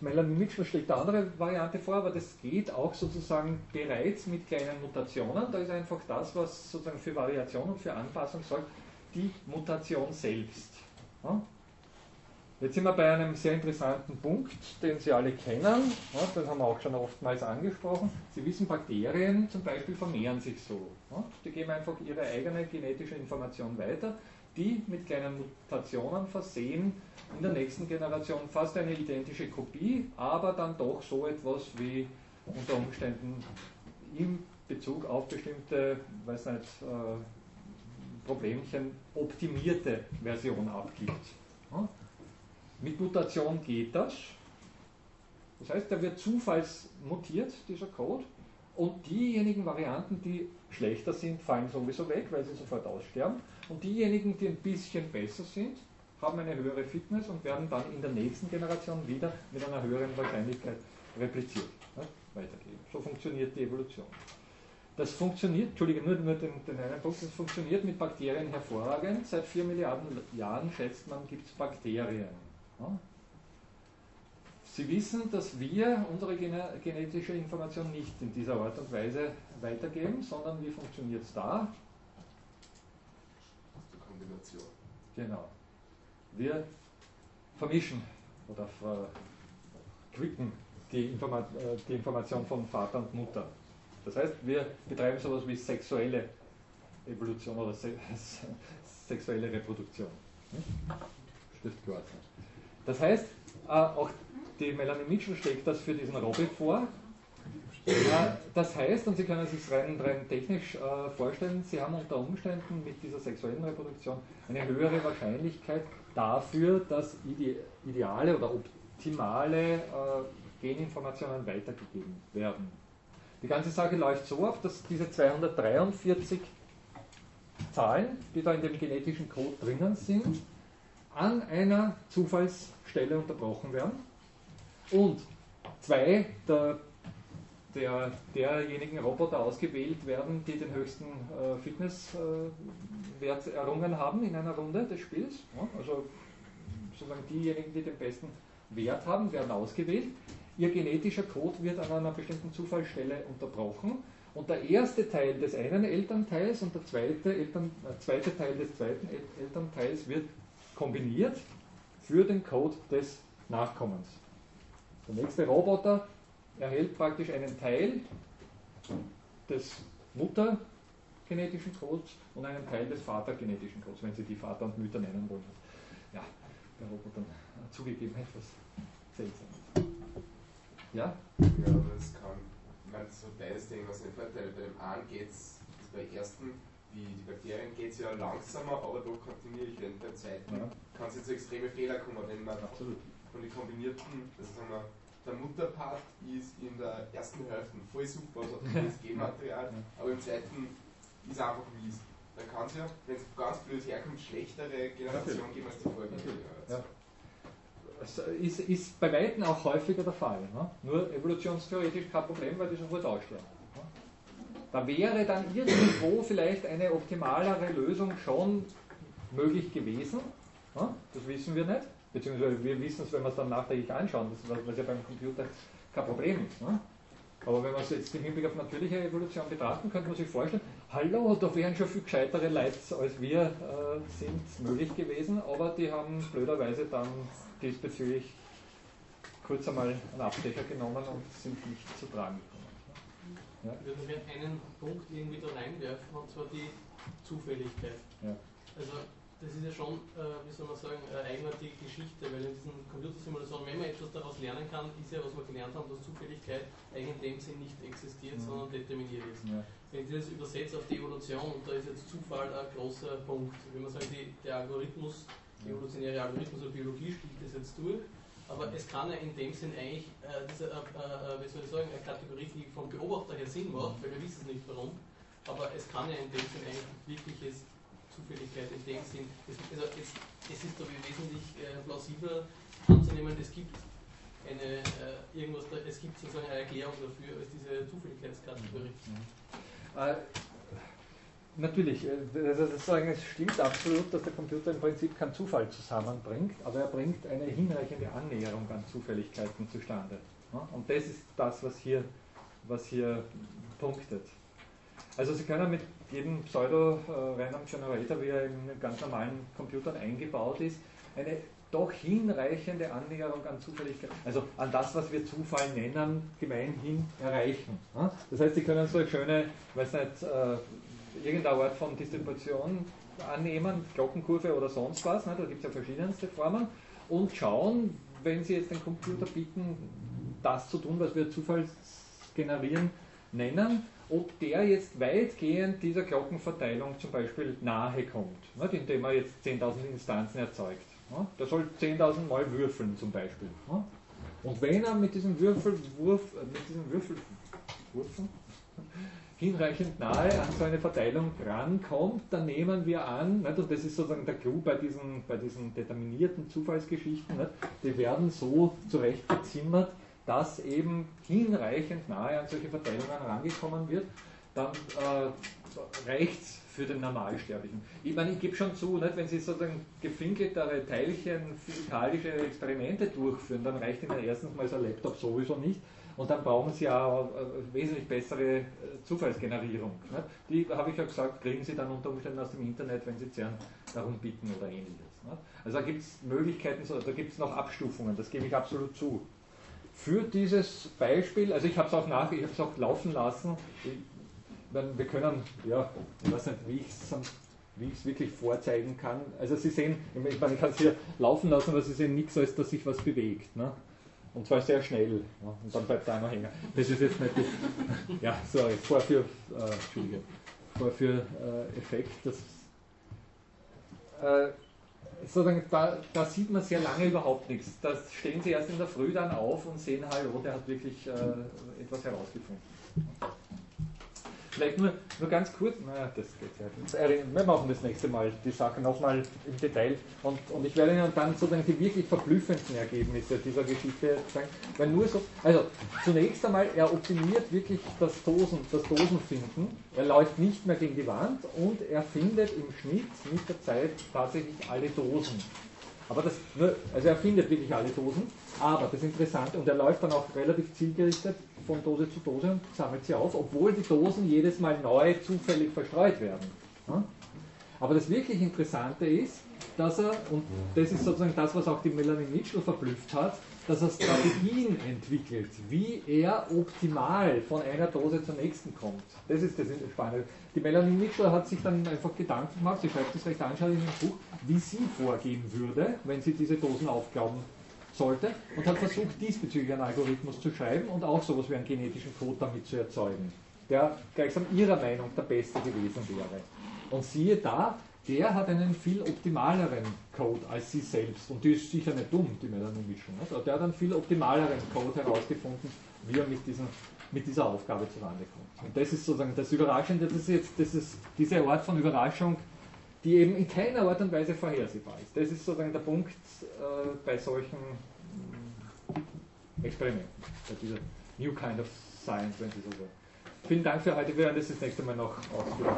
Melanie Mitchell schlägt eine andere Variante vor, aber das geht auch sozusagen bereits mit kleinen Mutationen. Da ist einfach das, was sozusagen für Variation und für Anpassung sorgt, die Mutation selbst. Jetzt sind wir bei einem sehr interessanten Punkt, den Sie alle kennen. Ja, das haben wir auch schon oftmals angesprochen. Sie wissen, Bakterien zum Beispiel vermehren sich so. Ja, die geben einfach ihre eigene genetische Information weiter, die mit kleinen Mutationen versehen in der nächsten Generation fast eine identische Kopie, aber dann doch so etwas wie unter Umständen im Bezug auf bestimmte, weiß nicht, äh, Problemchen optimierte Version abgibt. Ja? Mit Mutation geht das. Das heißt, der wird zufallsmutiert, dieser Code, und diejenigen Varianten, die schlechter sind, fallen sowieso weg, weil sie sofort aussterben. Und diejenigen, die ein bisschen besser sind, haben eine höhere Fitness und werden dann in der nächsten Generation wieder mit einer höheren Wahrscheinlichkeit repliziert, ja, weitergeben. So funktioniert die Evolution. Das funktioniert, Entschuldige, nur, nur den, den einen Punkt, das funktioniert mit Bakterien hervorragend. Seit 4 Milliarden Jahren, schätzt man, gibt es Bakterien. Sie wissen, dass wir unsere genetische Information nicht in dieser Art und Weise weitergeben, sondern wie funktioniert es da? Kombination. Genau. Wir vermischen oder quicken die, Informa äh, die Information von Vater und Mutter. Das heißt, wir betreiben sowas wie sexuelle Evolution oder se sexuelle Reproduktion. Hm? Klar sein. Das heißt, äh, auch die Melanie Mitchell schlägt das für diesen Robby vor. Äh, das heißt, und Sie können sich es rein, rein technisch äh, vorstellen, Sie haben unter Umständen mit dieser sexuellen Reproduktion eine höhere Wahrscheinlichkeit dafür, dass ideale oder optimale Geninformationen weitergegeben werden. Die ganze Sache läuft so ab, dass diese 243 Zahlen, die da in dem genetischen Code drinnen sind, an einer Zufallsstelle unterbrochen werden und zwei der, der, derjenigen Roboter ausgewählt werden, die den höchsten äh, Fitnesswert äh, errungen haben in einer Runde des Spiels. Ja, also sozusagen diejenigen, die den besten Wert haben, werden ausgewählt. Ihr genetischer Code wird an einer bestimmten Zufallsstelle unterbrochen und der erste Teil des einen Elternteils und der zweite, Eltern, äh, zweite Teil des zweiten Elternteils wird kombiniert für den Code des Nachkommens. Der nächste Roboter erhält praktisch einen Teil des Muttergenetischen Codes und einen Teil des Vatergenetischen Codes, wenn Sie die Vater und Mütter nennen wollen. Ja, der Roboter zugegeben etwas seltsam. Ja? Ja, aber es kann, ich meine, so beides Ding, was nicht Vorteil. Bei dem einen geht es, bei ersten die, die Bakterien geht es ja langsamer, aber doch kontinuierlich. Während der zweiten ja. kann es jetzt zu extreme Fehler kommen, wenn man Absolut. von den kombinierten, also sagen wir, der Mutterpart ist in der ersten Hälfte voll super, also das Genmaterial, ja. aber im zweiten ist einfach mies. Dann kann es ja, wenn es ganz blöd herkommt, schlechtere Generation geben als die Vorgänger. Ja. Das ist, ist bei Weitem auch häufiger der Fall. Ne? Nur evolutionstheoretisch kein Problem, weil die sofort aussterben. Da wäre dann irgendwo vielleicht eine optimalere Lösung schon möglich gewesen. Das wissen wir nicht. Beziehungsweise wir wissen es, wenn wir es dann nachträglich anschauen, was ja beim Computer kein Problem ist. Aber wenn man es jetzt im Hinblick auf natürliche Evolution betrachten, könnte man sich vorstellen, hallo, da wären schon viel gescheitere Leute als wir äh, sind möglich gewesen, aber die haben blöderweise dann diesbezüglich kurz einmal einen Abstecher genommen und sind nicht zu tragen ja. Ich würde gerne einen Punkt irgendwie da reinwerfen, und zwar die Zufälligkeit. Ja. Also das ist ja schon, äh, wie soll man sagen, eine eigenartige Geschichte, weil in diesen Computersimulationen, wenn man etwas daraus lernen kann, ist ja, was wir gelernt haben, dass Zufälligkeit eigentlich in dem Sinn nicht existiert, mhm. sondern determiniert ist. Ja. Wenn ich das übersetze auf die Evolution, und da ist jetzt Zufall ein großer Punkt, wenn man sagt, die, der Algorithmus, der evolutionäre Algorithmus der Biologie spielt das jetzt durch, aber es kann ja in dem Sinn eigentlich, äh, diese, äh, äh, wie soll ich sagen, eine Kategorie, die vom Beobachter her Sinn macht, weil wir wissen nicht warum, aber es kann ja in dem Sinn eigentlich wirkliches Zufälligkeit in dem Sinn, es, also es, es ist aber wesentlich äh, plausibler anzunehmen, es gibt eine, äh, irgendwas, da, es gibt sozusagen eine Erklärung dafür als diese Zufälligkeitskategorie. Mhm. Natürlich, also es stimmt absolut, dass der Computer im Prinzip keinen Zufall zusammenbringt, aber er bringt eine hinreichende Annäherung an Zufälligkeiten zustande. Und das ist das, was hier, was hier punktet. Also Sie können mit jedem Pseudo-Random Generator, wie er in ganz normalen Computern eingebaut ist, eine doch hinreichende Annäherung an Zufälligkeit, also an das, was wir Zufall nennen, gemeinhin erreichen. Das heißt, Sie können so eine schöne, weiß nicht, äh, irgendeine Art von Distribution annehmen, Glockenkurve oder sonst was, da gibt es ja verschiedenste Formen, und schauen, wenn Sie jetzt den Computer bitten, das zu tun, was wir Zufallsgenerieren nennen, ob der jetzt weitgehend dieser Glockenverteilung zum Beispiel nahe kommt, indem er jetzt 10.000 Instanzen erzeugt. Der soll 10.000 Mal würfeln zum Beispiel. Und wenn er mit diesem Würfelwurf, äh, mit diesem Würfelwurfen hinreichend nahe an so eine Verteilung rankommt, dann nehmen wir an, nicht, und das ist sozusagen der Clou bei diesen, bei diesen determinierten Zufallsgeschichten, nicht, die werden so zurecht gezimmert, dass eben hinreichend nahe an solche Verteilungen herangekommen wird, dann äh, reicht es für den Normalsterblichen. Ich meine, ich gebe schon zu, nicht, wenn Sie sozusagen gefinkeltere Teilchen, physikalische Experimente durchführen, dann reicht Ihnen erstens mal so ein Laptop sowieso nicht. Und dann brauchen Sie auch äh, wesentlich bessere äh, Zufallsgenerierung. Die, habe ich ja gesagt, kriegen Sie dann unter Umständen aus dem Internet, wenn Sie CERN darum bitten oder ähnliches. Also da gibt es Möglichkeiten, da gibt es noch Abstufungen, das gebe ich absolut zu. Für dieses Beispiel, also ich habe es auch nach, ich habe es auch laufen lassen, wir können, ja, ich weiß nicht, wie ich es wie ich es wirklich vorzeigen kann. Also Sie sehen, ich meine, ich kann es hier laufen lassen, aber Sie sehen nichts, als dass sich was bewegt. Ne? Und zwar sehr schnell. Ja? Und dann bleibt da einmal hängen. Das ist jetzt nicht die, ja, sorry, Vorführ, äh, Entschuldige, Vorführeffekt. Äh, das, äh, sozusagen, da, da, sieht man sehr lange überhaupt nichts. Da stehen Sie erst in der Früh dann auf und sehen, hallo, der hat wirklich äh, etwas herausgefunden. Vielleicht nur, nur ganz kurz, naja, das geht ja. Wir machen das nächste Mal die Sache nochmal im Detail und, und ich werde Ihnen dann sozusagen die wirklich verblüffenden Ergebnisse dieser Geschichte zeigen. Weil nur so, also zunächst einmal, er optimiert wirklich das Dosen, das Dosenfinden. Er läuft nicht mehr gegen die Wand und er findet im Schnitt mit der Zeit tatsächlich alle Dosen. Aber das, also er findet wirklich alle Dosen, aber das Interessante, und er läuft dann auch relativ zielgerichtet von Dose zu Dose und sammelt sie auf, obwohl die Dosen jedes Mal neu zufällig verstreut werden. Aber das wirklich Interessante ist, dass er, und das ist sozusagen das, was auch die Melanie Mitchell verblüfft hat, dass er Strategien entwickelt, wie er optimal von einer Dose zur nächsten kommt. Das ist das Spannende. Die Melanie Mitchell hat sich dann einfach Gedanken gemacht, sie schreibt das recht anschaulich in dem Buch, wie sie vorgehen würde, wenn sie diese Dosen aufglauben sollte und hat versucht, diesbezüglich einen Algorithmus zu schreiben und auch sowas wie einen genetischen Code damit zu erzeugen, der gleichsam ihrer Meinung der beste gewesen wäre. Und siehe da, der hat einen viel optimaleren Code als sie selbst. Und die ist sicher nicht dumm, die Melanie Mitchell. Nicht? Der hat einen viel optimaleren Code herausgefunden, wie er mit, diesen, mit dieser Aufgabe zurande kommt. Und das ist sozusagen das Überraschende, das ist jetzt das ist diese Art von Überraschung, die eben in keiner Art und Weise vorhersehbar ist. Das ist sozusagen der Punkt äh, bei solchen äh, Experimenten, bei dieser New Kind of Science, wenn Sie so wollen. Vielen Dank für heute. Wir werden das das nächste Mal noch ausführen.